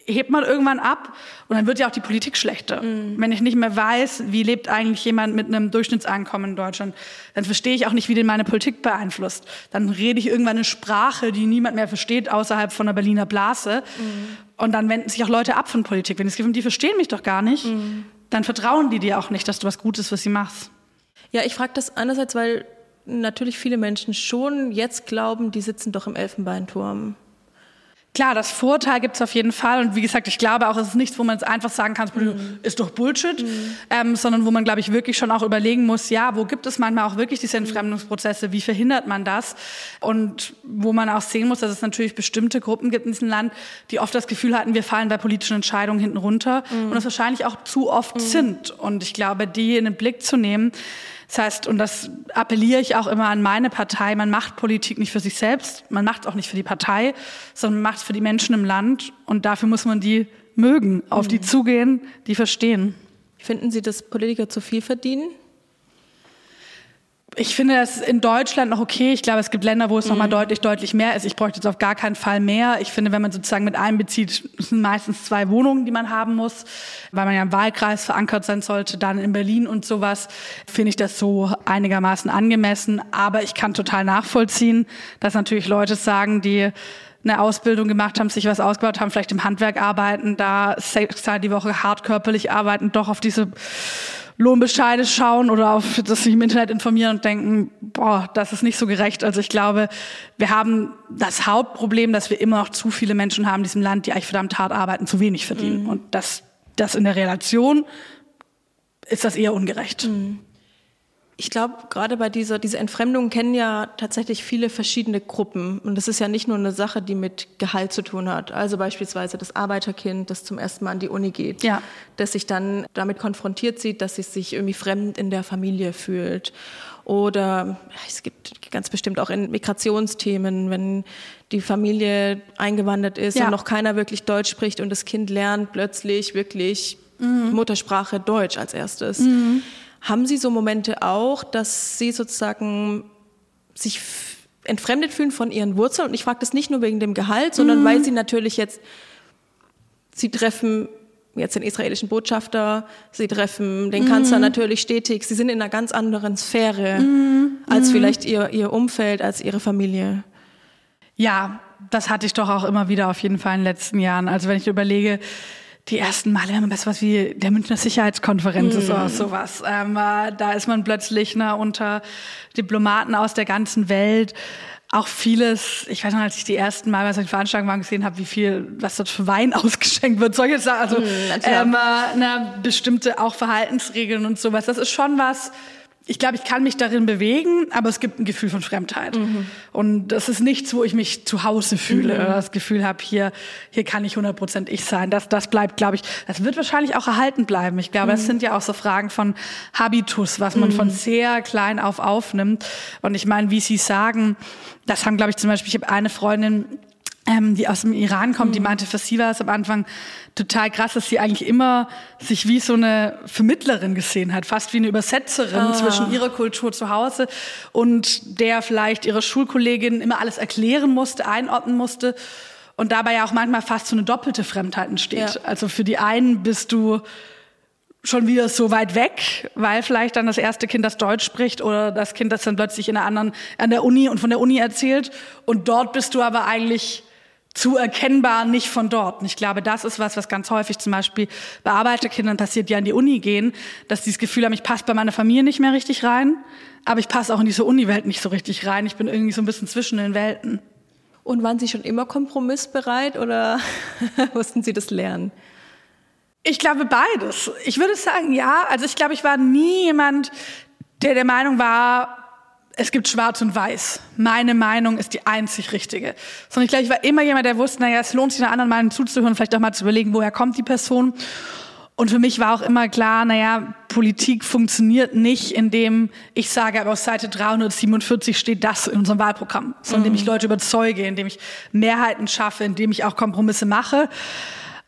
hebt man irgendwann ab und dann wird ja auch die Politik schlechter. Mhm. Wenn ich nicht mehr weiß, wie lebt eigentlich jemand mit einem Durchschnittseinkommen in Deutschland, dann verstehe ich auch nicht, wie den meine Politik beeinflusst. Dann rede ich irgendwann eine Sprache, die niemand mehr versteht außerhalb von der Berliner Blase. Mhm. Und dann wenden sich auch Leute ab von Politik. Wenn das Gefühl die verstehen mich doch gar nicht, mhm. dann vertrauen die dir auch nicht, dass du was Gutes für sie machst. Ja, ich frage das einerseits, weil natürlich viele Menschen schon jetzt glauben, die sitzen doch im Elfenbeinturm. Klar, das Vorteil gibt's auf jeden Fall. Und wie gesagt, ich glaube auch, es ist nichts, wo man jetzt einfach sagen kann, mhm. ist doch Bullshit, mhm. ähm, sondern wo man, glaube ich, wirklich schon auch überlegen muss, ja, wo gibt es manchmal auch wirklich diese Entfremdungsprozesse, wie verhindert man das? Und wo man auch sehen muss, dass es natürlich bestimmte Gruppen gibt in diesem Land, die oft das Gefühl hatten, wir fallen bei politischen Entscheidungen hinten runter mhm. und das wahrscheinlich auch zu oft mhm. sind. Und ich glaube, die in den Blick zu nehmen, das heißt, und das appelliere ich auch immer an meine Partei, man macht Politik nicht für sich selbst, man macht auch nicht für die Partei, sondern man macht es für die Menschen im Land und dafür muss man die mögen, auf die mhm. zugehen, die verstehen. Finden Sie, dass Politiker zu viel verdienen? Ich finde das in Deutschland noch okay. Ich glaube, es gibt Länder, wo es mhm. noch mal deutlich, deutlich mehr ist. Ich bräuchte jetzt auf gar keinen Fall mehr. Ich finde, wenn man sozusagen mit einbezieht, sind meistens zwei Wohnungen, die man haben muss, weil man ja im Wahlkreis verankert sein sollte, dann in Berlin und sowas, finde ich das so einigermaßen angemessen. Aber ich kann total nachvollziehen, dass natürlich Leute sagen, die eine Ausbildung gemacht haben, sich was ausgebaut haben, vielleicht im Handwerk arbeiten, da sechs Tage die Woche hart körperlich arbeiten, doch auf diese Lohnbescheide schauen oder auf das sich im Internet informieren und denken, boah, das ist nicht so gerecht. Also ich glaube, wir haben das Hauptproblem, dass wir immer noch zu viele Menschen haben in diesem Land, die eigentlich verdammt hart arbeiten, zu wenig verdienen. Mhm. Und das, das in der Relation ist das eher ungerecht. Mhm. Ich glaube, gerade bei dieser, dieser Entfremdung kennen ja tatsächlich viele verschiedene Gruppen. Und das ist ja nicht nur eine Sache, die mit Gehalt zu tun hat. Also beispielsweise das Arbeiterkind, das zum ersten Mal an die Uni geht, ja. das sich dann damit konfrontiert sieht, dass es sich irgendwie fremd in der Familie fühlt. Oder es gibt ganz bestimmt auch in Migrationsthemen, wenn die Familie eingewandert ist ja. und noch keiner wirklich Deutsch spricht und das Kind lernt plötzlich wirklich mhm. Muttersprache Deutsch als erstes. Mhm haben Sie so Momente auch, dass Sie sozusagen sich entfremdet fühlen von Ihren Wurzeln? Und ich frage das nicht nur wegen dem Gehalt, sondern mhm. weil Sie natürlich jetzt, Sie treffen jetzt den israelischen Botschafter, Sie treffen den Kanzler mhm. natürlich stetig. Sie sind in einer ganz anderen Sphäre mhm. als mhm. vielleicht Ihr, Ihr Umfeld, als Ihre Familie. Ja, das hatte ich doch auch immer wieder auf jeden Fall in den letzten Jahren. Also wenn ich überlege, die ersten Male, wenn man bei sowas wie der Münchner Sicherheitskonferenz mm. ist oder sowas, ähm, äh, da ist man plötzlich ne, unter Diplomaten aus der ganzen Welt. Auch vieles, ich weiß noch, als ich die ersten Mal bei solchen Veranstaltungen war, gesehen habe, wie viel, was dort für Wein ausgeschenkt wird, solche Sachen, also mm, ähm, äh, ne, bestimmte auch Verhaltensregeln und sowas. Das ist schon was, ich glaube, ich kann mich darin bewegen, aber es gibt ein Gefühl von Fremdheit. Mhm. Und das ist nichts, wo ich mich zu Hause fühle mhm. oder das Gefühl habe, hier, hier kann ich 100% ich sein. Das, das bleibt, glaube ich, das wird wahrscheinlich auch erhalten bleiben. Ich glaube, mhm. das sind ja auch so Fragen von Habitus, was man von mhm. sehr klein auf aufnimmt. Und ich meine, wie Sie sagen, das haben, glaube ich, zum Beispiel, ich habe eine Freundin, ähm, die aus dem Iran kommt, die mhm. meinte, für sie war es am Anfang total krass, dass sie eigentlich immer sich wie so eine Vermittlerin gesehen hat, fast wie eine Übersetzerin ah. zwischen ihrer Kultur zu Hause und der vielleicht ihrer Schulkollegin immer alles erklären musste, einordnen musste und dabei ja auch manchmal fast so eine doppelte Fremdheit entsteht. Ja. Also für die einen bist du schon wieder so weit weg, weil vielleicht dann das erste Kind das Deutsch spricht oder das Kind das dann plötzlich in einer anderen an der Uni und von der Uni erzählt und dort bist du aber eigentlich zu erkennbar nicht von dort. Und ich glaube, das ist was, was ganz häufig zum Beispiel bei Arbeiterkindern passiert, die an die Uni gehen, dass die das Gefühl haben, ich passe bei meiner Familie nicht mehr richtig rein, aber ich passe auch in diese Uni-Welt nicht so richtig rein. Ich bin irgendwie so ein bisschen zwischen den Welten. Und waren Sie schon immer kompromissbereit oder mussten Sie das lernen? Ich glaube beides. Ich würde sagen, ja. Also ich glaube, ich war nie jemand, der der Meinung war, es gibt Schwarz und Weiß. Meine Meinung ist die einzig richtige. Sondern ich glaube, ich war immer jemand, der wusste, naja, es lohnt sich einer anderen Meinung zuzuhören, vielleicht auch mal zu überlegen, woher kommt die Person. Und für mich war auch immer klar, naja, Politik funktioniert nicht, indem ich sage, aber auf Seite 347 steht das in unserem Wahlprogramm, sondern indem ich mhm. Leute überzeuge, indem ich Mehrheiten schaffe, indem ich auch Kompromisse mache.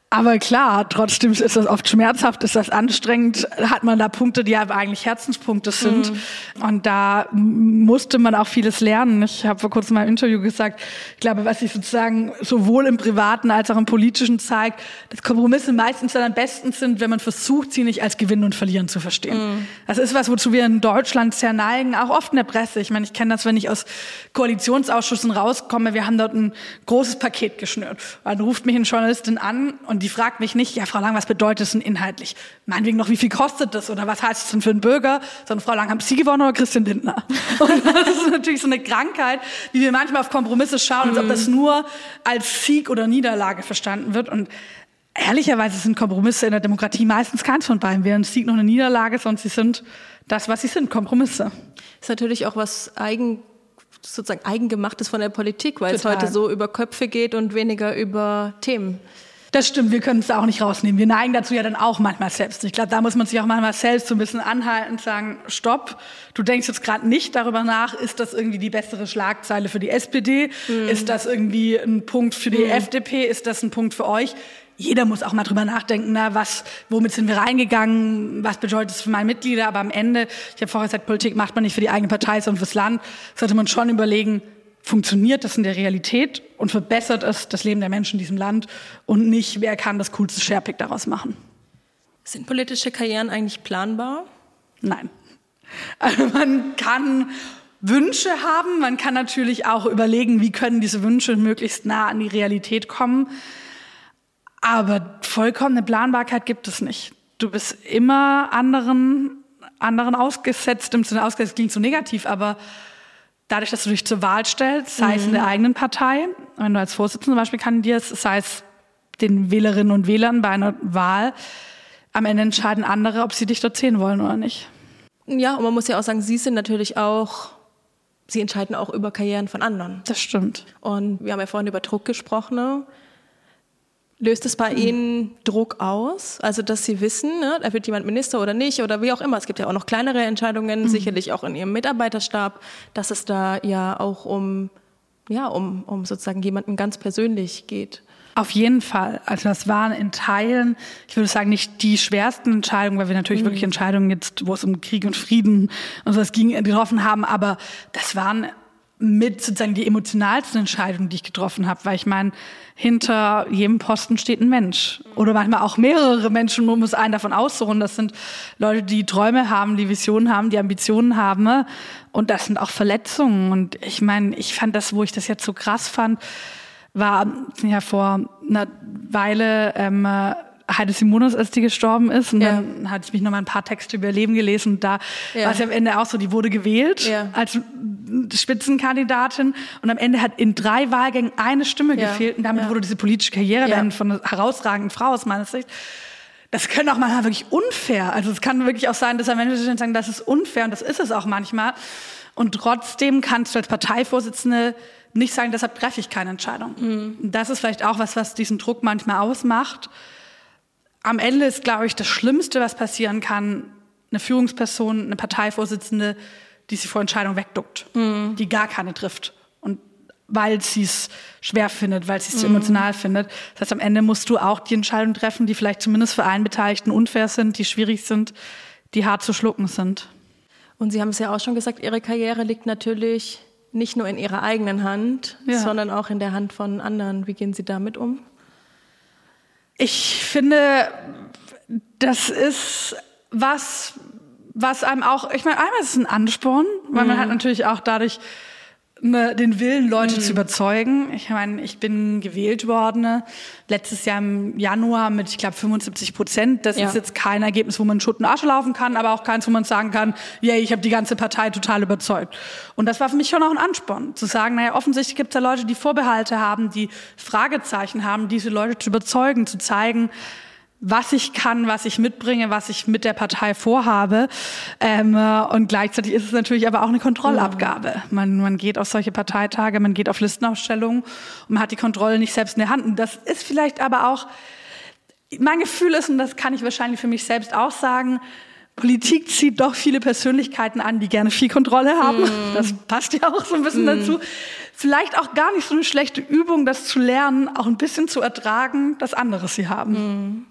Aber klar, trotzdem ist das oft schmerzhaft, ist das anstrengend, hat man da Punkte, die ja eigentlich Herzenspunkte sind. Mhm. Und da musste man auch vieles lernen. Ich habe vor kurzem mal im Interview gesagt, ich glaube, was sich sozusagen sowohl im Privaten als auch im Politischen zeigt, dass Kompromisse meistens dann am besten sind, wenn man versucht, sie nicht als Gewinnen und Verlieren zu verstehen. Mhm. Das ist was, wozu wir in Deutschland sehr neigen, auch oft in der Presse. Ich meine, ich kenne das, wenn ich aus Koalitionsausschüssen rauskomme, wir haben dort ein großes Paket geschnürt. Dann ruft mich eine Journalistin an und und die fragt mich nicht, ja, Frau Lang, was bedeutet es denn inhaltlich? Meinetwegen noch, wie viel kostet das oder was heißt es denn für einen Bürger? Sondern Frau Lang, haben Sie gewonnen oder Christian Lindner? Und das ist natürlich so eine Krankheit, wie wir manchmal auf Kompromisse schauen, als ob das mhm. nur als Sieg oder Niederlage verstanden wird. Und ehrlicherweise sind Kompromisse in der Demokratie meistens keins von beiden. Weder ein Sieg noch eine Niederlage, sondern sie sind das, was sie sind, Kompromisse. Ist natürlich auch was eigen sozusagen eigengemachtes von der Politik, weil Total. es heute so über Köpfe geht und weniger über Themen. Das stimmt, wir können es da auch nicht rausnehmen. Wir neigen dazu ja dann auch manchmal selbst. Ich glaube, da muss man sich auch manchmal selbst so ein bisschen anhalten und sagen, stopp, du denkst jetzt gerade nicht darüber nach, ist das irgendwie die bessere Schlagzeile für die SPD? Mhm. Ist das irgendwie ein Punkt für die mhm. FDP? Ist das ein Punkt für euch? Jeder muss auch mal drüber nachdenken, na, was, womit sind wir reingegangen, was bedeutet es für meine Mitglieder, aber am Ende, ich habe vorher gesagt, Politik macht man nicht für die eigene Partei, sondern fürs Land, sollte man schon überlegen, funktioniert das in der Realität und verbessert es das Leben der Menschen in diesem Land und nicht, wer kann das coolste Sharepick daraus machen. Sind politische Karrieren eigentlich planbar? Nein. Also man kann Wünsche haben, man kann natürlich auch überlegen, wie können diese Wünsche möglichst nah an die Realität kommen. Aber vollkommene Planbarkeit gibt es nicht. Du bist immer anderen, anderen ausgesetzt, im Sinne ausgesetzt, klingt so negativ, aber dadurch, dass du dich zur Wahl stellst, sei mhm. es in der mhm. eigenen Partei, wenn du als Vorsitzender zum Beispiel kandidierst, sei es den Wählerinnen und Wählern bei einer Wahl, am Ende entscheiden andere, ob sie dich dort sehen wollen oder nicht. Ja, und man muss ja auch sagen, sie sind natürlich auch, sie entscheiden auch über Karrieren von anderen. Das stimmt. Und wir haben ja vorhin über Druck gesprochen. Ne? Löst es bei mhm. Ihnen Druck aus? Also, dass Sie wissen, ne, da wird jemand Minister oder nicht oder wie auch immer. Es gibt ja auch noch kleinere Entscheidungen, mhm. sicherlich auch in Ihrem Mitarbeiterstab, dass es da ja auch um, ja, um, um sozusagen jemanden ganz persönlich geht. Auf jeden Fall. Also das waren in Teilen, ich würde sagen, nicht die schwersten Entscheidungen, weil wir natürlich mhm. wirklich Entscheidungen jetzt, wo es um Krieg und Frieden und so was ging, getroffen haben. Aber das waren mit sozusagen die emotionalsten Entscheidungen, die ich getroffen habe, weil ich meine, hinter jedem Posten steht ein Mensch oder manchmal auch mehrere Menschen, um es einen davon auszuruhen. Das sind Leute, die Träume haben, die Visionen haben, die Ambitionen haben und das sind auch Verletzungen. Und ich meine, ich fand das, wo ich das jetzt so krass fand, war ja vor einer Weile ähm, Heide Simonis, als die gestorben ist. Und ja. dann hatte ich mich noch mal ein paar Texte über ihr Leben gelesen. Und da ja. war es ja am Ende auch so, die wurde gewählt ja. als Spitzenkandidatin. Und am Ende hat in drei Wahlgängen eine Stimme gefehlt. Und damit wurde diese politische Karriere ja. von einer herausragenden Frau aus meiner Sicht. Das können auch manchmal wirklich unfair. Also es kann wirklich auch sein, dass Menschen sagen, das ist unfair. Und das ist es auch manchmal. Und trotzdem kannst du als Parteivorsitzende nicht sagen, deshalb treffe ich keine Entscheidung. Mhm. Das ist vielleicht auch was, was diesen Druck manchmal ausmacht am Ende ist, glaube ich, das Schlimmste, was passieren kann, eine Führungsperson, eine Parteivorsitzende, die sich vor Entscheidungen wegduckt, mhm. die gar keine trifft. Und weil sie es schwer findet, weil sie es mhm. emotional findet. Das heißt, am Ende musst du auch die Entscheidungen treffen, die vielleicht zumindest für einen Beteiligten unfair sind, die schwierig sind, die hart zu schlucken sind. Und Sie haben es ja auch schon gesagt, Ihre Karriere liegt natürlich nicht nur in Ihrer eigenen Hand, ja. sondern auch in der Hand von anderen. Wie gehen Sie damit um? Ich finde, das ist was, was einem auch, ich meine, einmal ist es ein Ansporn, weil mhm. man hat natürlich auch dadurch den Willen, Leute mhm. zu überzeugen. Ich meine, ich bin gewählt worden ne, letztes Jahr im Januar mit, ich glaube, 75 Prozent. Das ja. ist jetzt kein Ergebnis, wo man Schutt und Asche laufen kann, aber auch keins, wo man sagen kann, yay, ich habe die ganze Partei total überzeugt. Und das war für mich schon auch ein Ansporn, zu sagen, naja, offensichtlich gibt es da Leute, die Vorbehalte haben, die Fragezeichen haben, diese Leute zu überzeugen, zu zeigen, was ich kann, was ich mitbringe, was ich mit der Partei vorhabe. Ähm, und gleichzeitig ist es natürlich aber auch eine Kontrollabgabe. Man, man geht auf solche Parteitage, man geht auf Listenausstellungen und man hat die Kontrolle nicht selbst in der Hand. Und das ist vielleicht aber auch, mein Gefühl ist, und das kann ich wahrscheinlich für mich selbst auch sagen, Politik zieht doch viele Persönlichkeiten an, die gerne viel Kontrolle haben. Mm. Das passt ja auch so ein bisschen mm. dazu. Vielleicht auch gar nicht so eine schlechte Übung, das zu lernen, auch ein bisschen zu ertragen, dass andere sie haben. Mm.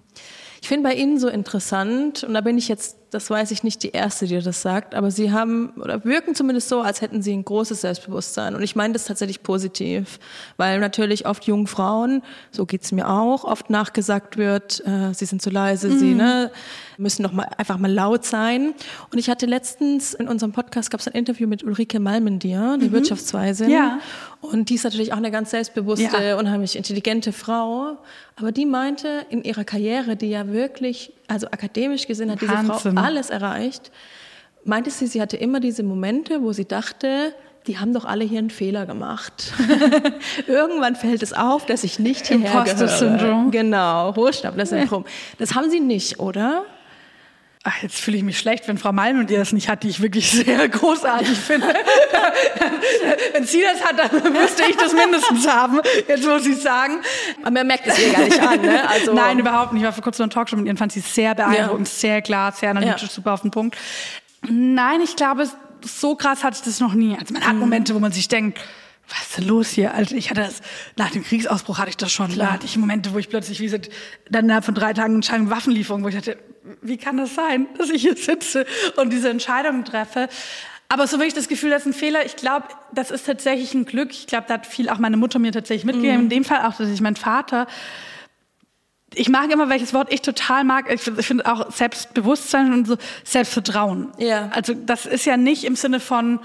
Ich finde bei Ihnen so interessant, und da bin ich jetzt, das weiß ich nicht, die Erste, die das sagt, aber Sie haben oder wirken zumindest so, als hätten Sie ein großes Selbstbewusstsein. Und ich meine das tatsächlich positiv, weil natürlich oft jungen Frauen, so geht's mir auch, oft nachgesagt wird, äh, sie sind zu leise, mhm. sie ne, müssen noch mal einfach mal laut sein. Und ich hatte letztens in unserem Podcast gab es ein Interview mit Ulrike Malmendier, die mhm. Wirtschaftsweisin. Ja. Und die ist natürlich auch eine ganz selbstbewusste, ja. unheimlich intelligente Frau. Aber die meinte, in ihrer Karriere, die ja wirklich, also akademisch gesehen hat diese. Frau alles erreicht, meinte sie, sie hatte immer diese Momente, wo sie dachte, die haben doch alle hier einen Fehler gemacht. Irgendwann fällt es auf, dass ich nicht hierher gehöre. Syndrom. Genau, Hochstapler-Syndrom. Das haben sie nicht, oder? Ach, jetzt fühle ich mich schlecht, wenn Frau Malm und ihr das nicht hat, die ich wirklich sehr großartig finde. wenn sie das hat, dann müsste ich das mindestens haben. Jetzt muss ich sagen. Aber man merkt es ihr gar nicht an, ne? Also Nein, überhaupt nicht. Ich war vor kurzem in einer Talkshow mit ihr fand sie sehr beeindruckend, ja. sehr klar, sehr analytisch, ja. super auf den Punkt. Nein, ich glaube, so krass hatte ich das noch nie. Also man hat mhm. Momente, wo man sich denkt, was ist denn los hier? Also ich hatte das, nach dem Kriegsausbruch hatte ich das schon. Klar. Da hatte ich Momente, wo ich plötzlich, wie gesagt, dann innerhalb von drei Tagen entscheidung Waffenlieferung, wo ich dachte, wie kann das sein, dass ich hier sitze und diese Entscheidung treffe? Aber so wirklich das Gefühl, das ist ein Fehler. Ich glaube, das ist tatsächlich ein Glück. Ich glaube, da hat viel auch meine Mutter mir tatsächlich mitgegeben. Mhm. In dem Fall auch, dass ich mein Vater, ich mag immer, welches Wort ich total mag. Ich, ich finde auch Selbstbewusstsein und so Selbstvertrauen. Ja. Also das ist ja nicht im Sinne von,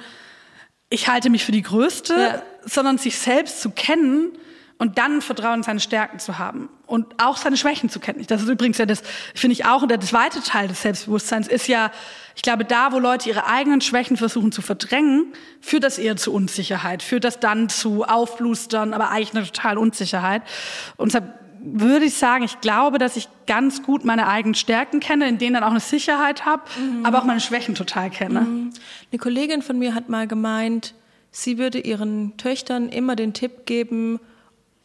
ich halte mich für die Größte, ja. sondern sich selbst zu kennen und dann Vertrauen in seine Stärken zu haben und auch seine Schwächen zu kennen. Das ist übrigens ja das, finde ich auch, und der zweite Teil des Selbstbewusstseins ist ja, ich glaube, da, wo Leute ihre eigenen Schwächen versuchen zu verdrängen, führt das eher zu Unsicherheit, führt das dann zu Aufblustern, aber eigentlich eine totale Unsicherheit. Und deshalb würde ich sagen, ich glaube, dass ich ganz gut meine eigenen Stärken kenne, in denen dann auch eine Sicherheit habe, mhm. aber auch meine Schwächen total kenne. Mhm. Eine Kollegin von mir hat mal gemeint, sie würde ihren Töchtern immer den Tipp geben,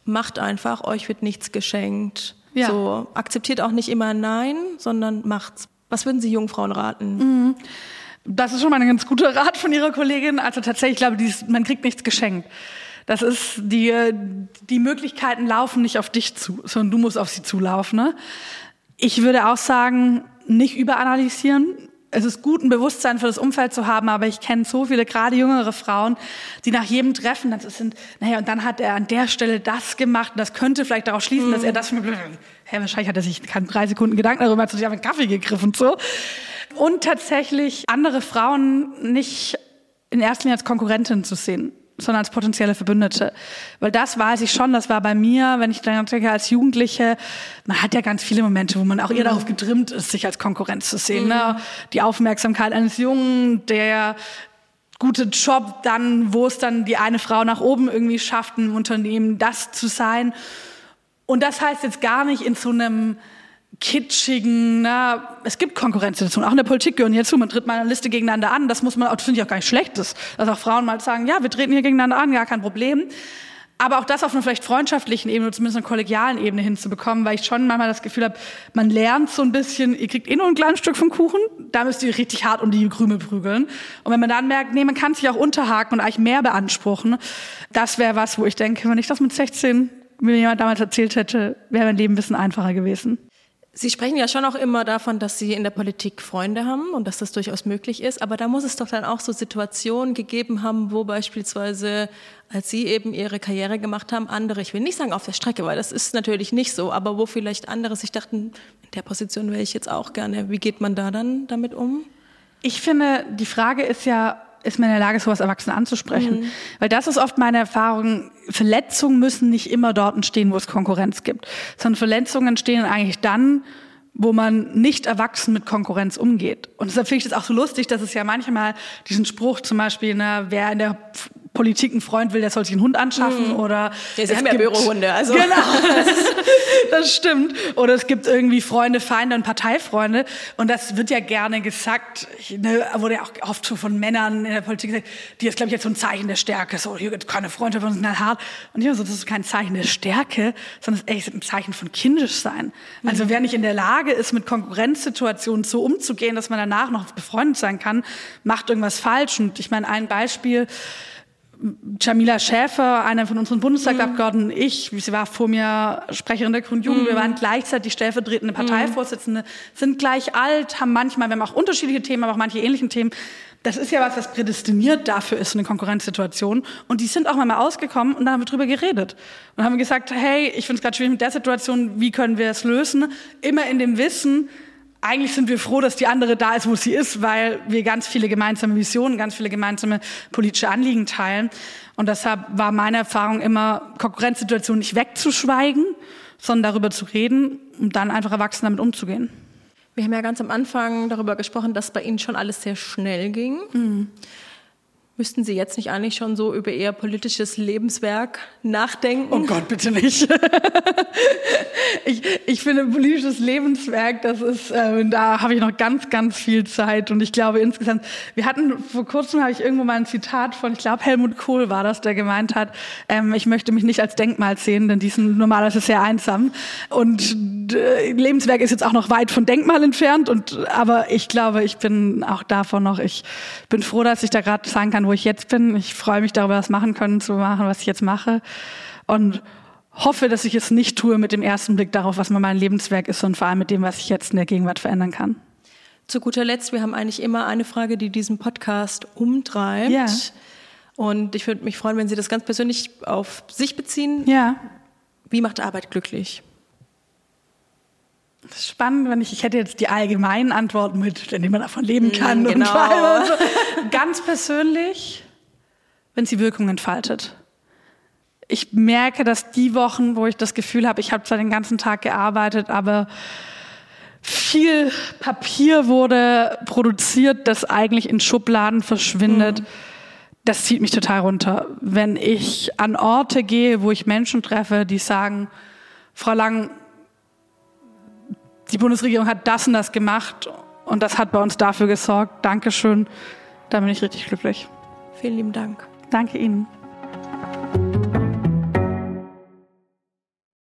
macht einfach, euch wird nichts geschenkt. Ja. So, akzeptiert auch nicht immer Nein, sondern macht's. Was würden Sie Jungfrauen raten? Mhm. Das ist schon mal ein ganz guter Rat von Ihrer Kollegin. Also tatsächlich, ich glaube, man kriegt nichts geschenkt. Das ist die, die Möglichkeiten laufen nicht auf dich zu, sondern du musst auf sie zulaufen. Ne? Ich würde auch sagen, nicht überanalysieren. Es ist gut, ein Bewusstsein für das Umfeld zu haben, aber ich kenne so viele, gerade jüngere Frauen, die nach jedem Treffen dann sind, naja, und dann hat er an der Stelle das gemacht, und das könnte vielleicht darauf schließen, mhm. dass er das, hä, wahrscheinlich hat er sich keine drei Sekunden Gedanken darüber, hat sich auf einen Kaffee gegriffen, so. Und tatsächlich andere Frauen nicht in erster Linie als Konkurrentin zu sehen sondern als potenzielle Verbündete. Weil das weiß ich schon, das war bei mir, wenn ich dann denke, als Jugendliche, man hat ja ganz viele Momente, wo man auch eher mhm. darauf getrimmt ist, sich als Konkurrenz zu sehen. Ne? Mhm. Ne? Die Aufmerksamkeit eines Jungen, der gute Job dann, wo es dann die eine Frau nach oben irgendwie schafft, im Unternehmen das zu sein. Und das heißt jetzt gar nicht in so einem kitschigen, na, es gibt Konkurrenzsituationen, auch in der Politik gehören hierzu, man tritt mal eine Liste gegeneinander an, das muss man, das finde ich auch gar nicht schlecht, dass, auch Frauen mal sagen, ja, wir treten hier gegeneinander an, gar kein Problem. Aber auch das auf einer vielleicht freundschaftlichen Ebene oder zumindest einer kollegialen Ebene hinzubekommen, weil ich schon manchmal das Gefühl habe, man lernt so ein bisschen, ihr kriegt eh nur ein kleines Stück vom Kuchen, da müsst ihr richtig hart um die Krümel prügeln. Und wenn man dann merkt, nee, man kann sich auch unterhaken und eigentlich mehr beanspruchen, das wäre was, wo ich denke, wenn ich das mit 16 mir jemand damals erzählt hätte, wäre mein Leben ein bisschen einfacher gewesen. Sie sprechen ja schon auch immer davon, dass Sie in der Politik Freunde haben und dass das durchaus möglich ist. Aber da muss es doch dann auch so Situationen gegeben haben, wo beispielsweise, als Sie eben Ihre Karriere gemacht haben, andere, ich will nicht sagen auf der Strecke, weil das ist natürlich nicht so, aber wo vielleicht andere sich dachten, in der Position wäre ich jetzt auch gerne. Wie geht man da dann damit um? Ich finde, die Frage ist ja, ist man in der Lage, sowas Erwachsenen anzusprechen. Mhm. Weil das ist oft meine Erfahrung. Verletzungen müssen nicht immer dort entstehen, wo es Konkurrenz gibt, sondern Verletzungen entstehen eigentlich dann, wo man nicht erwachsen mit Konkurrenz umgeht. Und deshalb finde ich das auch so lustig, dass es ja manchmal diesen Spruch zum Beispiel, ne, wer in der Politik einen Freund will, der soll sich einen Hund anschaffen mhm. oder ja, sie haben ja Bürohunde, also genau, das, das, stimmt. Oder es gibt irgendwie Freunde, Feinde und Parteifreunde und das wird ja gerne gesagt, ne, wurde ja auch oft so von Männern in der Politik gesagt, die ist glaube ich jetzt so ein Zeichen der Stärke, so hier gibt keine Freunde von uns sind hart und ich so, das ist kein Zeichen der Stärke, sondern es ist echt ein Zeichen von kindisch sein. Also mhm. wer nicht in der Lage ist, mit Konkurrenzsituationen so umzugehen, dass man danach noch befreundet sein kann, macht irgendwas falsch. Und ich meine ein Beispiel Jamila Schäfer, einer von unseren Bundestagsabgeordneten, mhm. ich, sie war vor mir Sprecherin der Grünen Jugend, mhm. wir waren gleichzeitig stellvertretende mhm. Parteivorsitzende, sind gleich alt, haben manchmal, wir haben auch unterschiedliche Themen, aber auch manche ähnlichen Themen. Das ist ja was, was prädestiniert dafür ist, eine Konkurrenzsituation. Und die sind auch mal ausgekommen und dann haben wir drüber geredet. Und haben gesagt, hey, ich finde es gerade schwierig mit der Situation, wie können wir es lösen? Immer in dem Wissen, eigentlich sind wir froh, dass die andere da ist, wo sie ist, weil wir ganz viele gemeinsame Visionen, ganz viele gemeinsame politische Anliegen teilen. Und deshalb war meine Erfahrung immer, Konkurrenzsituationen nicht wegzuschweigen, sondern darüber zu reden und dann einfach erwachsen damit umzugehen. Wir haben ja ganz am Anfang darüber gesprochen, dass bei Ihnen schon alles sehr schnell ging. Mhm. Müssten Sie jetzt nicht eigentlich schon so über Ihr politisches Lebenswerk nachdenken? Oh Gott, bitte nicht. ich, ich finde, politisches Lebenswerk, das ist, äh, da habe ich noch ganz, ganz viel Zeit. Und ich glaube insgesamt, wir hatten, vor kurzem habe ich irgendwo mal ein Zitat von, ich glaube, Helmut Kohl war das, der gemeint hat, ähm, ich möchte mich nicht als Denkmal sehen, denn die sind normalerweise sehr einsam. Und äh, Lebenswerk ist jetzt auch noch weit von Denkmal entfernt. Und, aber ich glaube, ich bin auch davon noch, ich bin froh, dass ich da gerade sagen kann, wo ich jetzt bin. Ich freue mich darüber, das machen können zu machen, was ich jetzt mache. Und hoffe, dass ich es nicht tue mit dem ersten Blick darauf, was mein Lebenswerk ist und vor allem mit dem, was ich jetzt in der Gegenwart verändern kann. Zu guter Letzt, wir haben eigentlich immer eine Frage, die diesen Podcast umtreibt. Ja. Und ich würde mich freuen, wenn Sie das ganz persönlich auf sich beziehen. Ja. Wie macht Arbeit glücklich? Das ist spannend, wenn ich, ich hätte jetzt die allgemeinen Antworten mit, wenn man davon leben kann mm, genau. und so. Ganz persönlich, wenn sie Wirkung entfaltet. Ich merke, dass die Wochen, wo ich das Gefühl habe, ich habe zwar den ganzen Tag gearbeitet, aber viel Papier wurde produziert, das eigentlich in Schubladen verschwindet. Mhm. Das zieht mich total runter. Wenn ich an Orte gehe, wo ich Menschen treffe, die sagen, Frau Lang, die Bundesregierung hat das und das gemacht und das hat bei uns dafür gesorgt. Dankeschön. Da bin ich richtig glücklich. Vielen lieben Dank. Danke Ihnen.